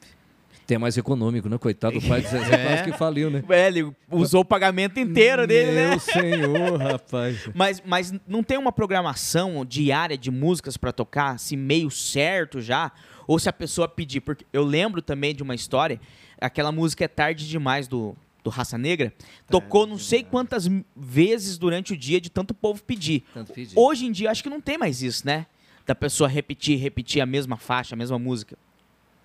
Até mais econômico, né? Coitado do pai do Zezé, É. que faliu, né? É, ele usou o pagamento inteiro dele, né? Meu senhor, rapaz. Mas, mas não tem uma programação diária de músicas pra tocar, se meio certo já? Ou se a pessoa pedir? Porque eu lembro também de uma história, aquela música é tarde demais do, do Raça Negra, tocou não sei quantas vezes durante o dia de tanto povo pedir. Tanto pedir. Hoje em dia acho que não tem mais isso, né? Da pessoa repetir, repetir a mesma faixa, a mesma música.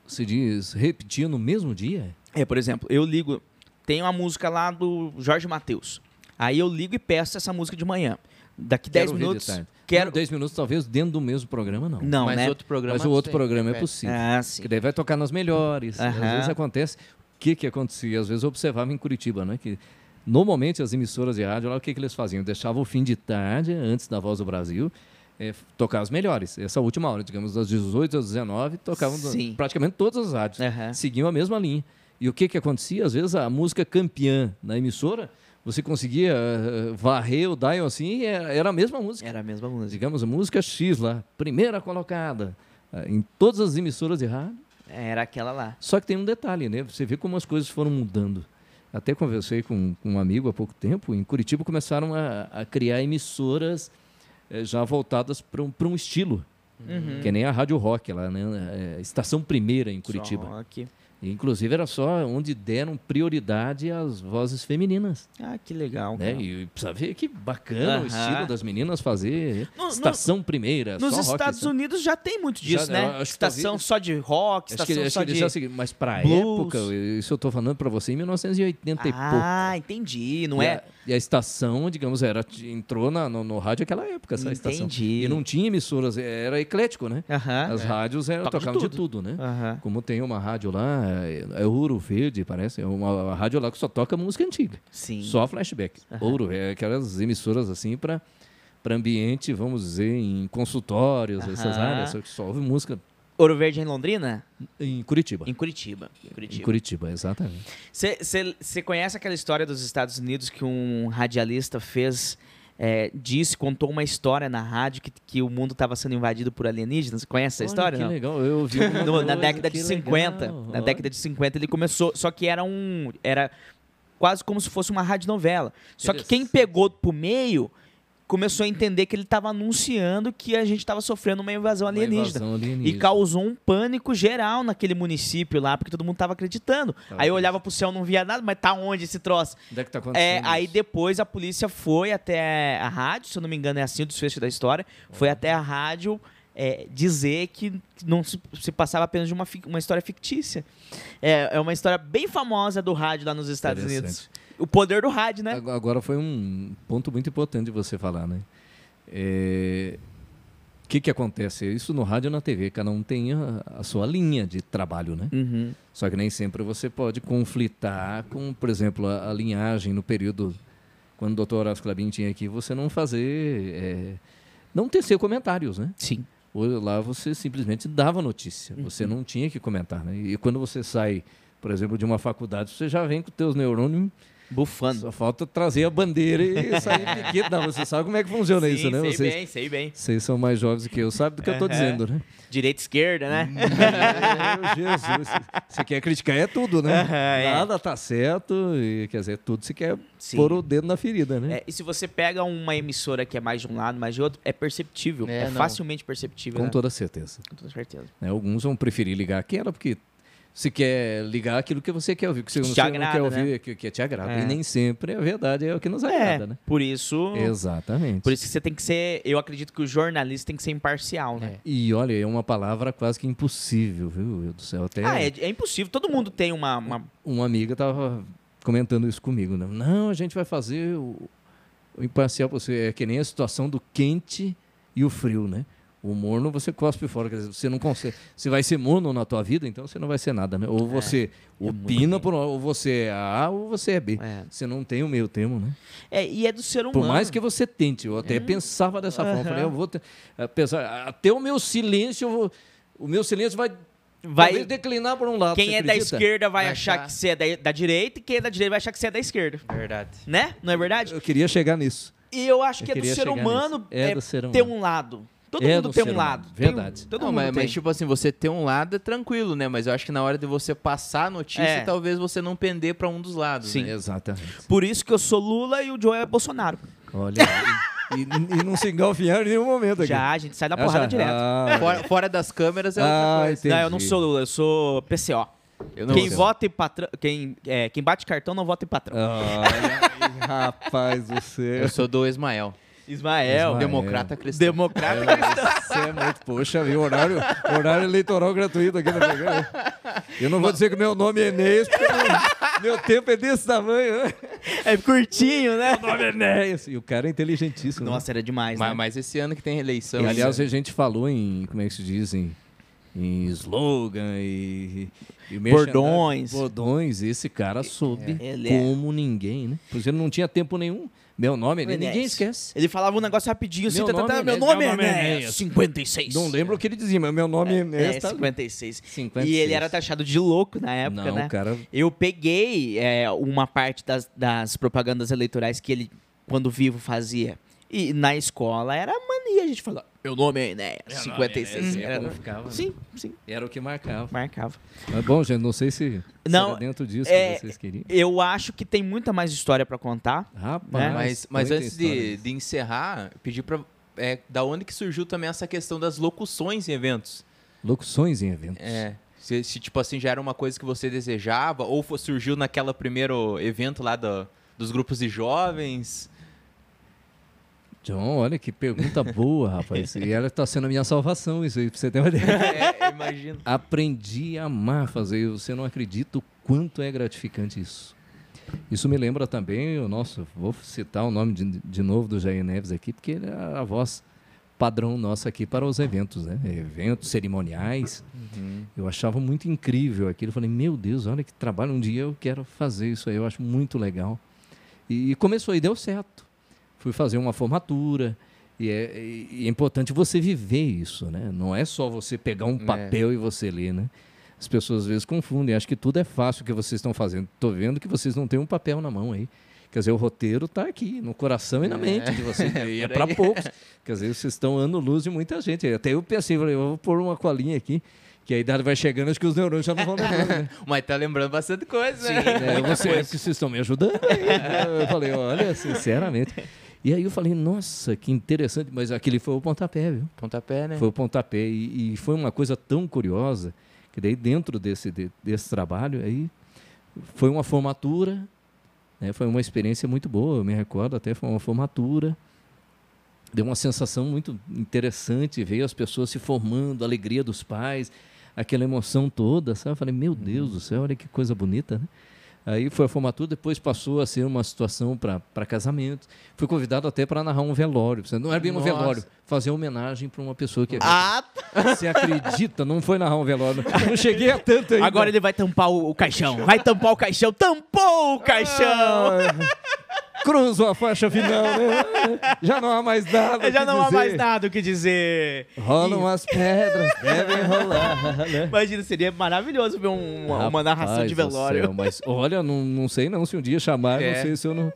Se diz repetir no mesmo dia? É, por exemplo, eu ligo, tem uma música lá do Jorge Mateus. Aí eu ligo e peço essa música de manhã. Daqui Quero 10 ouvir de minutos. tarde. Quero. Não, 10 minutos, talvez, dentro do mesmo programa, não. Não, Mas né? outro programa. Mas o outro tem, programa é repete. possível. Ah, sim. Que daí vai tocar nas melhores. Às Aham. vezes acontece. O que que acontecia? Às vezes eu observava em Curitiba, né? Que normalmente as emissoras de rádio, lá, o que que eles faziam? Deixavam o fim de tarde, antes da Voz do Brasil, eh, tocar as melhores. Essa última hora, digamos, das 18 às 19, tocavam Sim. praticamente todas as rádios. Aham. Seguiam a mesma linha. E o que que acontecia? Às vezes a música campeã na emissora, você conseguia eh, varrer o dial assim, e era a mesma música Era a mesma música. digamos, a música X lá, primeira colocada eh, em todas as emissoras de rádio. Era aquela lá. Só que tem um detalhe, né? Você vê como as coisas foram mudando. Até conversei com, com um amigo há pouco tempo. Em Curitiba começaram a, a criar emissoras eh, já voltadas para um, pra um estilo, Uhum. que é nem a Rádio Rock lá, né? É, Estação Primeira em Curitiba. Só aqui. Inclusive era só onde deram prioridade às vozes femininas. Ah, que legal. Né? cara. E precisa ver que bacana o Aham. estilo das meninas fazer No- no- estação primeira. Nos rock, Estados? Unidos já tem muito Já, disso, eu né? que Estação talvez- só de rock, que, estação acho só que de... já seguiram, mas pra blues. época, isso eu tô falando pra você em 1980 e pouco. Ah, entendi. Não e é... A, e a estação, digamos, era, entrou na- no, no rádio naquela época, essa estação. Entendi. E não tinha emissoras, era eclético, né? Aham. As rádios eram, Toca de tocavam de tudo. tudo, né? Aham. Como tem uma rádio lá, é, é Ouro Verde, parece, é uma, rádio lá que só toca música antiga. Sim. Só flashback. Aham. Ouro, é aquelas emissoras assim para para ambiente, vamos dizer, em consultórios, essas Aham. áreas, só que só ouve música Ouro Verde em Londrina? em Curitiba. Em Curitiba. Em Em Curitiba. Curitiba, exatamente. Você conhece aquela história dos Estados Unidos que um radialista fez, é, disse, contou uma história na rádio que, que o mundo estava sendo invadido por alienígenas? Você conhece essa Olha, história? Que não? legal, eu ouvi No- na década de legal. 50. Na Olha. década de 50 ele começou, só que era um era quase como se fosse uma radionovela. Só que quem pegou pro meio começou a entender que ele estava anunciando que a gente estava sofrendo uma invasão Uma alienígena. E alienígena. causou um pânico geral naquele município lá, porque todo mundo tava acreditando. Tava aí eu olhava pro céu, não via nada, mas tá onde esse troço? Onde é que tá É, acontecendo aí isso? depois a polícia foi até a rádio, se eu não me engano é assim o desfecho da história, foi até a rádio é, dizer que não se, se passava apenas de uma, uma história fictícia. É, é uma história bem famosa do rádio lá nos Estados. Unidos. O poder do rádio, né? Ag- Agora foi um ponto muito importante de você falar, né? É, O que que acontece? Isso no rádio e na TV, cada um tem a, a sua linha de trabalho, né? Uhum. Só que nem sempre você pode conflitar com, por exemplo, a, a linhagem no período quando o doutor Horácio Clabin tinha aqui, você não fazer, é, não tecer comentários, né? Sim. Ou Lá você simplesmente dava notícia, Uhum. você não tinha que comentar, né? E quando você sai, por exemplo, de uma faculdade, você já vem com os teus neurônios Bufando. só falta trazer a bandeira e sair pequeno. Não, você sabe como é que funciona Sim, isso, né? sei Vocês, bem, sei bem. vocês são mais jovens do que eu, sabe do que eu estou dizendo, né? Direita e esquerda, né? Meu Jesus, você quer criticar é tudo, né? Aham, é. Nada tá certo, e quer dizer, tudo se quer Sim. pôr o dedo na ferida, né? É, e se você pega uma emissora que é mais de um lado, mais de outro, é perceptível. É, É, facilmente perceptível. Com né? toda certeza. Com toda certeza. né? Alguns vão preferir ligar aquela porque se quer ligar aquilo que você quer ouvir, que você, não agrada, quer ouvir né? é que, que te agrada. É. E nem sempre a verdade é o que nos É, agrada, né? por isso. Exatamente. Por isso que você tem que ser. Eu acredito que o jornalista tem que ser imparcial, né? E olha, é uma palavra quase que impossível, viu, meu do céu? Até Ah, é, é impossível. Todo mundo tem uma. uma- uma amiga estava comentando isso comigo. Né? Não, a gente vai fazer o, o imparcial. Você, é que nem a situação do quente e o frio, né? O morno você cospe fora, quer dizer, você não consegue. Você vai ser morno na tua vida, então você não vai ser nada, né? Ou você muito opina por um- ou você é A ou você é B. É. Você não tem o meio termo, né? É, e é do ser humano. Por mais que você tente, eu até pensava dessa forma, Aham. falei, eu vou ter, apesar, até o meu silêncio, vou- o meu silêncio vai, Vai- talvez declinar por um lado. Quem é da acredita? esquerda vai, Vai achar achar. que você é da, da direita e quem é da direita vai achar que você é da esquerda. Verdade. Né? Não é verdade? Eu queria chegar nisso. E eu acho Eu que é do ser humano, nisso. É do ser ter humano. um lado. Todo É mundo do tem um lado. Verdade. Tem- todo Não, mundo mas, tem. mas, tipo assim, você ter um lado é tranquilo, né? Mas eu acho que na hora de você passar a notícia, É. talvez você não pender pra um dos lados. Sim. né? Exatamente. Por isso que eu sou Lula e o Joe é Bolsonaro. Olha, e, e- não se engalfinharam em nenhum momento aqui. Já, a gente sai da Ah, porrada direto. Ah, Fora, fora das câmeras é Ah, outra coisa. entendi. Não, eu não sou Lula, eu sou PCO. Eu não quem sei. vota em patrão. Quem, é, quem bate cartão não vota em patrão. Aí, rapaz do céu. Eu sou do Ismael. Ismael. Ismael. Democrata cristão. Democrata. Você é muito, poxa, viu? Horário, horário eleitoral gratuito aqui no programa. Eu não vou dizer que meu nome é Enéas, porque meu, meu tempo é desse tamanho. né? é curtinho, né? Meu nome é Enéas. E o cara é inteligentíssimo. né? Nossa, era demais, Mas, né? mas esse ano que tem eleição. E, aí, aliás, né? a gente falou em, como é que se diz, em, em slogan e, e. Bordões. Bordões. Esse cara soube É. Ele é. como ninguém, né? Pois ele não tinha tempo nenhum. Meu nome, ele, ninguém esquece. Ele falava um negócio rapidinho assim, Meu tá, tá, nome é meu nome é nome é Enéas. 56. Não lembro o que ele dizia, mas meu nome é É, tá? 56. 56. E ele era taxado de louco na época, Não, né? cara... Eu peguei é, uma parte das, das propagandas eleitorais que ele, quando vivo, fazia. E na escola era mania a gente falar, meu nome é Enéas, 56. Era, Era, como ficava, né? sim, sim, Era o que marcava. marcava. Mas bom, gente, não sei se, Não, era dentro disso é- que vocês queriam. Eu acho que tem muita mais história pra contar. Rapaz, Mas, mas muita antes de, de encerrar, pedir pra. É, da onde que surgiu também essa questão das locuções em eventos? Locuções em eventos. É. Se, se, tipo assim, já era uma coisa que você desejava, ou surgiu naquela primeiro evento lá do- dos grupos de jovens. John, olha que pergunta boa, rapaz. E ela está sendo a minha salvação, isso aí, pra você ter uma ideia. É, imagino. Aprendi a amar fazer. Você não acredita o quanto é gratificante isso. Isso me lembra também, o nosso, vou citar o nome de, de novo do Jair Neves aqui, porque ele é a voz padrão nossa aqui para os eventos, né? Eventos cerimoniais. Eu achava muito incrível aquilo. Falei, meu Deus, olha que trabalho. Um dia eu quero fazer isso aí, eu acho muito legal. E começou e deu certo. Fui fazer uma formatura. E é, e é importante você viver isso, né? Não é só você pegar um É. papel e você ler, né? As pessoas às vezes confundem, acham que tudo é fácil o que vocês estão fazendo. Estou vendo que vocês não têm um papel na mão aí. Quer dizer, o roteiro está aqui, no coração e na É. mente de vocês. E é para poucos. Quer dizer, vocês estão ano-luz de muita gente. Até eu pensei, falei, eu vou pôr uma colinha aqui, que a idade vai chegando, acho que os neurônios já não vão lembrando, né? Mas tá lembrando bastante coisa, né? É, você, é que vocês estão me ajudando. aí, né? Eu falei, olha, sinceramente. E aí eu falei, nossa, que interessante. Mas aquele foi o pontapé, viu? Pontapé, né? Foi o pontapé. E, e foi uma coisa tão curiosa, que daí dentro desse, de- desse trabalho, aí foi uma formatura, né? foi uma experiência muito boa, eu me recordo até, foi uma formatura. Deu uma sensação muito interessante, veio as pessoas se formando, a alegria dos pais, aquela emoção toda, sabe? Eu falei, meu Deus do céu, olha que coisa bonita, né? Aí foi a formatura, depois passou a ser uma situação para casamento. Fui convidado até para narrar um velório. Não era bem um Nossa. velório, fazer homenagem para uma pessoa que é Ah, você acredita? Não foi narrar um velório. Não cheguei a tanto ainda. agora ele vai tampar o, o caixão. Vai tampar o caixão. Tampou o caixão! Ah, Cruzou a faixa final, né? Já não há mais nada. o Já que não há dizer. mais nada o que dizer. Rolam as pedras, devem rolar. Né? Imagina, seria maravilhoso ver um- uma, uma narração de velório. céu, mas olha, não, não sei não se um dia chamar, É. não sei se eu não.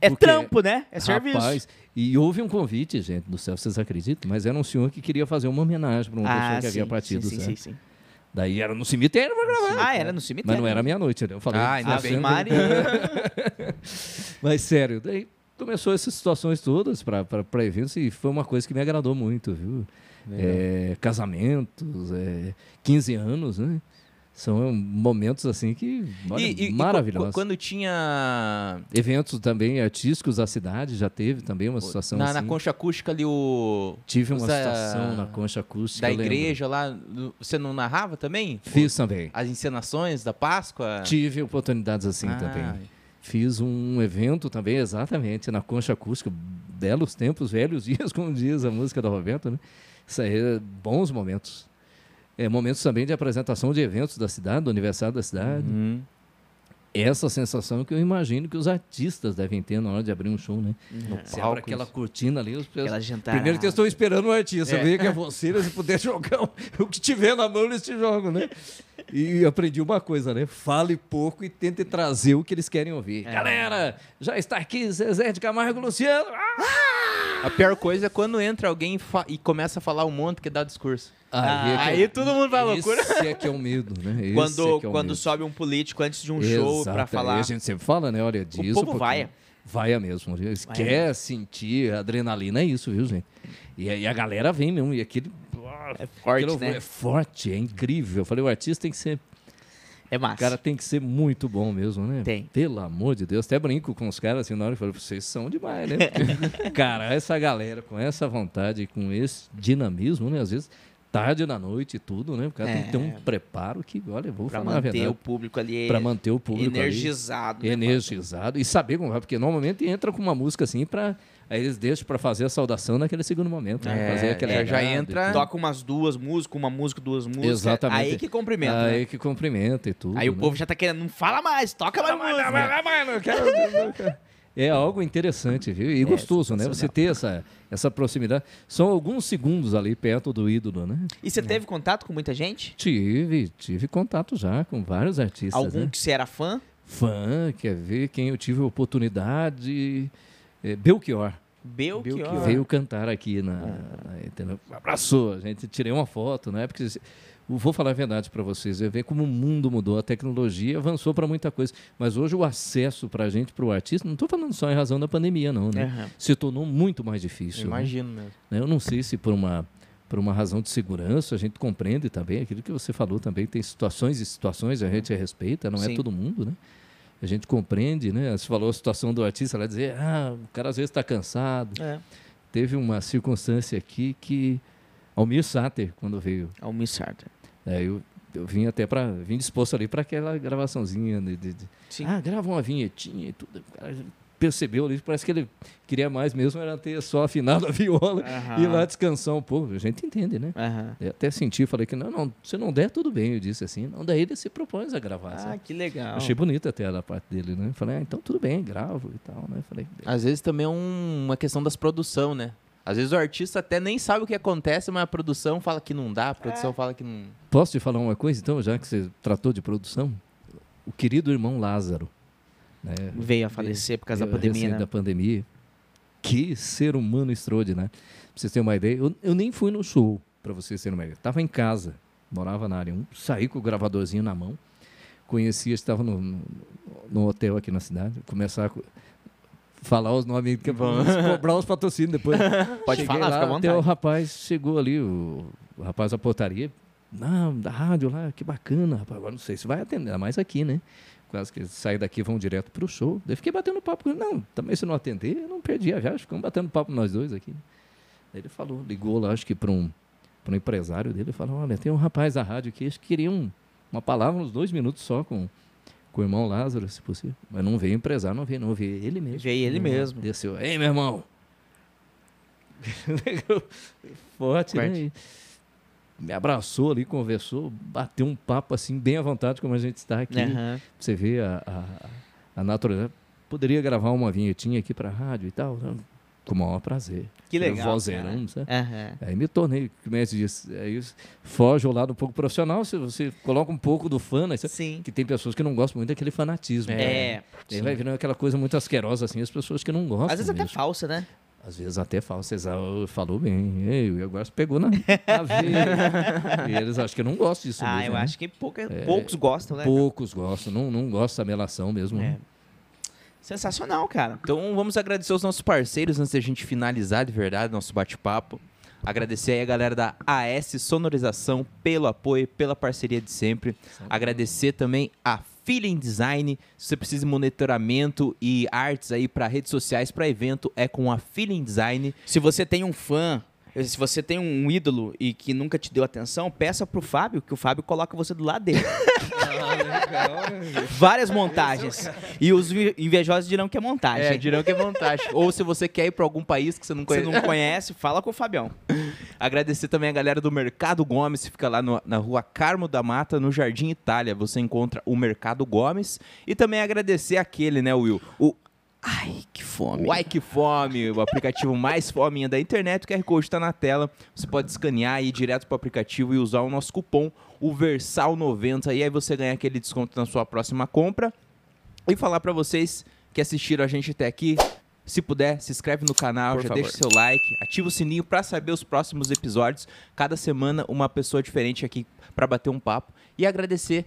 É Porque- trampo, né? É serviço. Rapaz, e houve um convite, gente do céu, vocês acreditam? Mas era um senhor que queria fazer uma homenagem para uma pessoa que havia partido. Ah, sim, sim, sim, sim. Daí era no cemitério pra gravar. Ah, era no cemitério. Mas não era meia-noite, né? Eu falei, Ah, ainda "Ah, bem. Maria. Mas sério, daí começou essas situações todas para eventos e foi uma coisa que me agradou muito, viu? É, casamentos, é, 15 anos, né? São momentos assim que olha, E- e- e maravilhosos. qu- quando tinha. Eventos também artísticos da cidade, já teve também uma situação Na, assim. na concha acústica ali, o. Tive uma situação na concha acústica. Da igreja lá. Você não narrava também? Fiz também. As encenações da Páscoa? Tive oportunidades assim Ah, também. Fiz um evento também, exatamente, na Concha Acústica. Belos tempos, velhos dias, como diz a música da Roberta, né? Isso aí, é bons momentos. É, momentos também de apresentação de eventos da cidade, do aniversário da cidade. Uhum. Essa sensação que eu imagino que os artistas devem ter na hora de abrir um show, né? Você palco, abre aquela cortina ali, os jantar. Primeiro que eles estão esperando o artista, É. ver que é você, se puder jogar o, o que tiver na mão, eles te jogam, né? E aprendi uma coisa, né? Fale pouco e tente trazer o que eles querem ouvir. É. Galera, já está aqui Zezé de Camargo Luciano. Ah! A pior coisa é quando entra alguém e, começa a falar um monte que dá discurso. Aí, é que aí todo mundo vai à loucura. Esse é que é o medo, né? Esse Quando, é é o quando medo. sobe um político antes de um show pra Exato, falar. E a gente sempre fala, né? Olha, disso. povo porque- vaia. Vaia mesmo. Eles Vaia quer sentir adrenalina, é isso, viu, gente? E, aí a galera vem mesmo, e aquele. É forte, aquilo né? É forte, é incrível. Eu falei, o artista tem que ser É massa. O cara tem que ser muito bom mesmo, né? Tem. Pelo amor de Deus. Até brinco com os caras assim na hora e falo, vocês são demais, né? cara, essa galera com essa vontade, com esse dinamismo, né? Às vezes, tarde da noite e tudo, né? O cara tem que ter um É. preparo que, olha, vou pra falar a manter verdade. o público ali Pra manter o público ali energizado. né, energizado e saber como vai, porque normalmente entra com uma música assim para aí eles deixam para fazer a saudação naquele segundo momento, né? É, fazer aquele é, já entra-. Toca umas duas músicas, uma música, duas músicas. Exatamente. Aí que cumprimenta. aí né? que cumprimenta e tudo. Aí o né? povo já tá querendo, não fala mais, toca mais música. não quero, não quero. É algo interessante, viu? E gostoso, né? Você ter essa, essa proximidade. São alguns segundos ali perto do ídolo, né? E você teve contato com muita gente? Tive, tive contato já com vários artistas. Algum né? que você era fã? Fã, quer ver quem eu tive a oportunidade. É, Belchior. Belchior. Belchior. veio cantar aqui na, na- entendeu? abraçou a gente tirei uma foto né porque eu vou falar a verdade para vocês eu ver como o mundo mudou a tecnologia avançou para muita coisa mas hoje o acesso para a gente para o artista não estou falando só em razão da pandemia não né Aham. se tornou muito mais difícil né? Imagino mesmo. Né? eu não sei se por uma por uma razão de segurança, a gente compreende também aquilo que você falou também, tem situações e situações, a gente respeita, não Sim. é todo mundo, né? A gente compreende, né? Você falou a situação do artista, ela dizer, ah, o cara às vezes está cansado. É. Teve uma circunstância aqui que Almir Sater, quando veio, Almir Sartre. é, eu, eu vim até para vim disposto ali para aquela gravaçãozinha de, de- ah, grava uma vinhetinha e tudo. Percebeu ali, parece que ele queria mais mesmo era ter só afinado a viola Aham. e ir lá descansar um pouco. A gente entende, né? Eu até senti, falei que não, não, se não der, tudo bem, eu disse assim. Não, daí ele se propõe a gravar. Ah, sabe? que legal. Achei bonito até da parte dele, né? Falei, ah, então tudo bem, gravo e tal, né? Falei, Às vezes também é um- uma questão das produção, né? Às vezes o artista até nem sabe o que acontece, mas a produção fala que não dá, a produção fala que não. Posso te falar uma coisa, então, já que você tratou de produção? O querido irmão Lázaro, né? Veio a falecer por causa da pandemia, né? da pandemia. Que ser humano extraordinário. Pra vocês terem uma ideia, eu, eu nem fui no show, pra vocês terem uma ideia. Tava em casa, morava na área 1, saí com o gravadorzinho na mão, conhecia, estava no, no, no hotel aqui na cidade, começar a falar os nomes, que cobrar os patrocínios depois. Pode Cheguei falar, lá, fica à até o rapaz chegou ali, o, o rapaz da portaria. Não, da rádio lá, que bacana, rapaz. Agora não sei se vai atender, ainda mais aqui, né? Quase que eles saem daqui e vão direto pro show. Daí fiquei batendo papo com ele. Não, também se não atender, eu não perdi a viagem. Ficamos batendo papo nós dois aqui. Daí ele falou, ligou lá, acho que para um, pra um empresário dele, falou, olha, tem um rapaz da rádio aqui, acho que queria um- uma palavra, uns dois minutos só com, com o irmão Lázaro, se possível. Mas não veio o empresário, não veio, não veio ele mesmo. Veio ele mesmo. Desceu, ei, meu irmão. Forte, né? Forte. E me abraçou ali, conversou, bateu um papo assim, bem à vontade, como a gente está aqui. Aham. Você vê a, a, a natureza. Poderia gravar uma vinhetinha aqui para rádio e tal? né? Com o maior prazer. Que legal, Vozeirão, sabe? Aham. Aí me tornei, como é que se diz? Aí foge ao lado um pouco profissional, você, você coloca um pouco do fã, né? Sim. que tem pessoas que não gostam muito daquele fanatismo. né? É. Aí vai virando aquela coisa muito asquerosa, assim, as pessoas que não gostam. Às vezes até mesmo. falsa, né? Às vezes até falsa. César falou bem. O agora pegou na, na veia. E eles acham que eu não gosto disso ah, mesmo, eu né? acho que pouca- poucos gostam, né? Poucos gostam, não, não gostam da melação mesmo. É. Sensacional, cara. Então vamos agradecer os nossos parceiros antes da gente finalizar de verdade nosso bate-papo. Agradecer aí a galera da AS Sonorização pelo apoio, pela parceria de sempre. Agradecer também a Feeling Design. Se você precisa de monitoramento e artes aí para redes sociais, para evento, é com a Feeling Design. Se você tem um fã, se você tem um ídolo e que nunca te deu atenção, peça pro Fábio, que o Fábio coloca você do lado dele. Várias montagens. E os invejosos dirão que é montagem. É, dirão que é montagem. Ou se você quer ir para algum país que você não Você conhece. não conhece, fala com o Fabião. Agradecer também a galera do Mercado Gomes, que fica lá no- na rua Carmo da Mata, no Jardim Itália. Você encontra o Mercado Gomes. E também agradecer aquele, né, Will? O Ai, que fome. Ai Que Fome, o aplicativo mais fominha da internet. O QR Code está na tela. Você pode escanear e ir direto para o aplicativo e usar o nosso cupom, o Versal90. E aí você ganha aquele desconto na sua próxima compra. E falar para vocês que assistiram a gente até aqui. Se puder, se inscreve no canal, Por já favor. deixa seu like, ativa o sininho para saber os próximos episódios. Cada semana uma pessoa diferente aqui para bater um papo e agradecer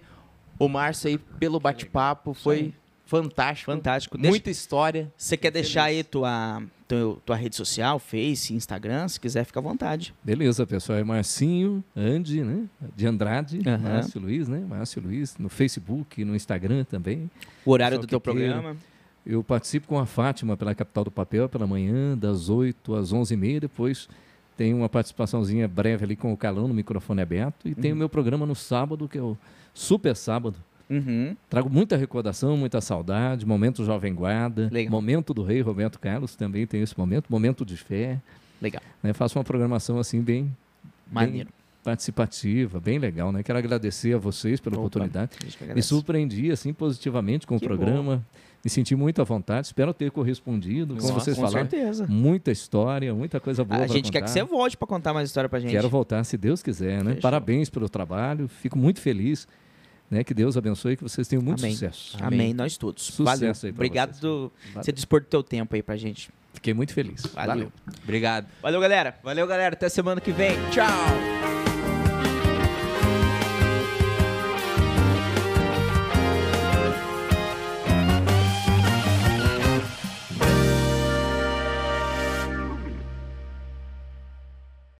o Márcio aí pelo bate-papo, foi fantástico. Fantástico. Deixa- Muita história. Você quer deixar aí tua, teu- tua rede social, Face, Instagram? Se quiser, fica à vontade. Beleza, pessoal. É Marcinho, Andy, né? De Andrade. Márcio Luiz, né? Márcio Luiz, no Facebook, no Instagram também. O horário Só do teu queira. programa. Eu participo com a Fátima pela Capital do Papel pela manhã, das 8 às 11h30. Depois tem uma participaçãozinha breve ali com o Calão no microfone aberto. E tem o meu programa no sábado, que é o Super Sábado. Uhum. Trago muita recordação, muita saudade, momento Jovem Guarda, Legal. momento do Rei Roberto Carlos, também tem esse momento, momento de fé. Legal. Né? Faço uma programação assim bem, Maneiro. participativa, bem legal. Né? Quero agradecer a vocês pela Opa, oportunidade. Me surpreendi assim positivamente com Que o programa. Me senti muito à vontade. Espero ter correspondido. Como Nossa, vocês Com falaram, certeza. muita história, muita coisa boa A gente quer que contar. você volte pra contar mais história pra gente. Quero voltar, se Deus quiser. Né? Fechou. Parabéns pelo trabalho. Fico muito feliz. Né? Que Deus abençoe e que vocês tenham muito Amém. sucesso. Amém. nós todos. Sucesso Valeu. aí pra Obrigado Valeu. você dispor do teu tempo aí pra gente. Fiquei muito feliz. Valeu. Obrigado. Valeu, galera. Valeu, galera. Até semana que vem. Tchau.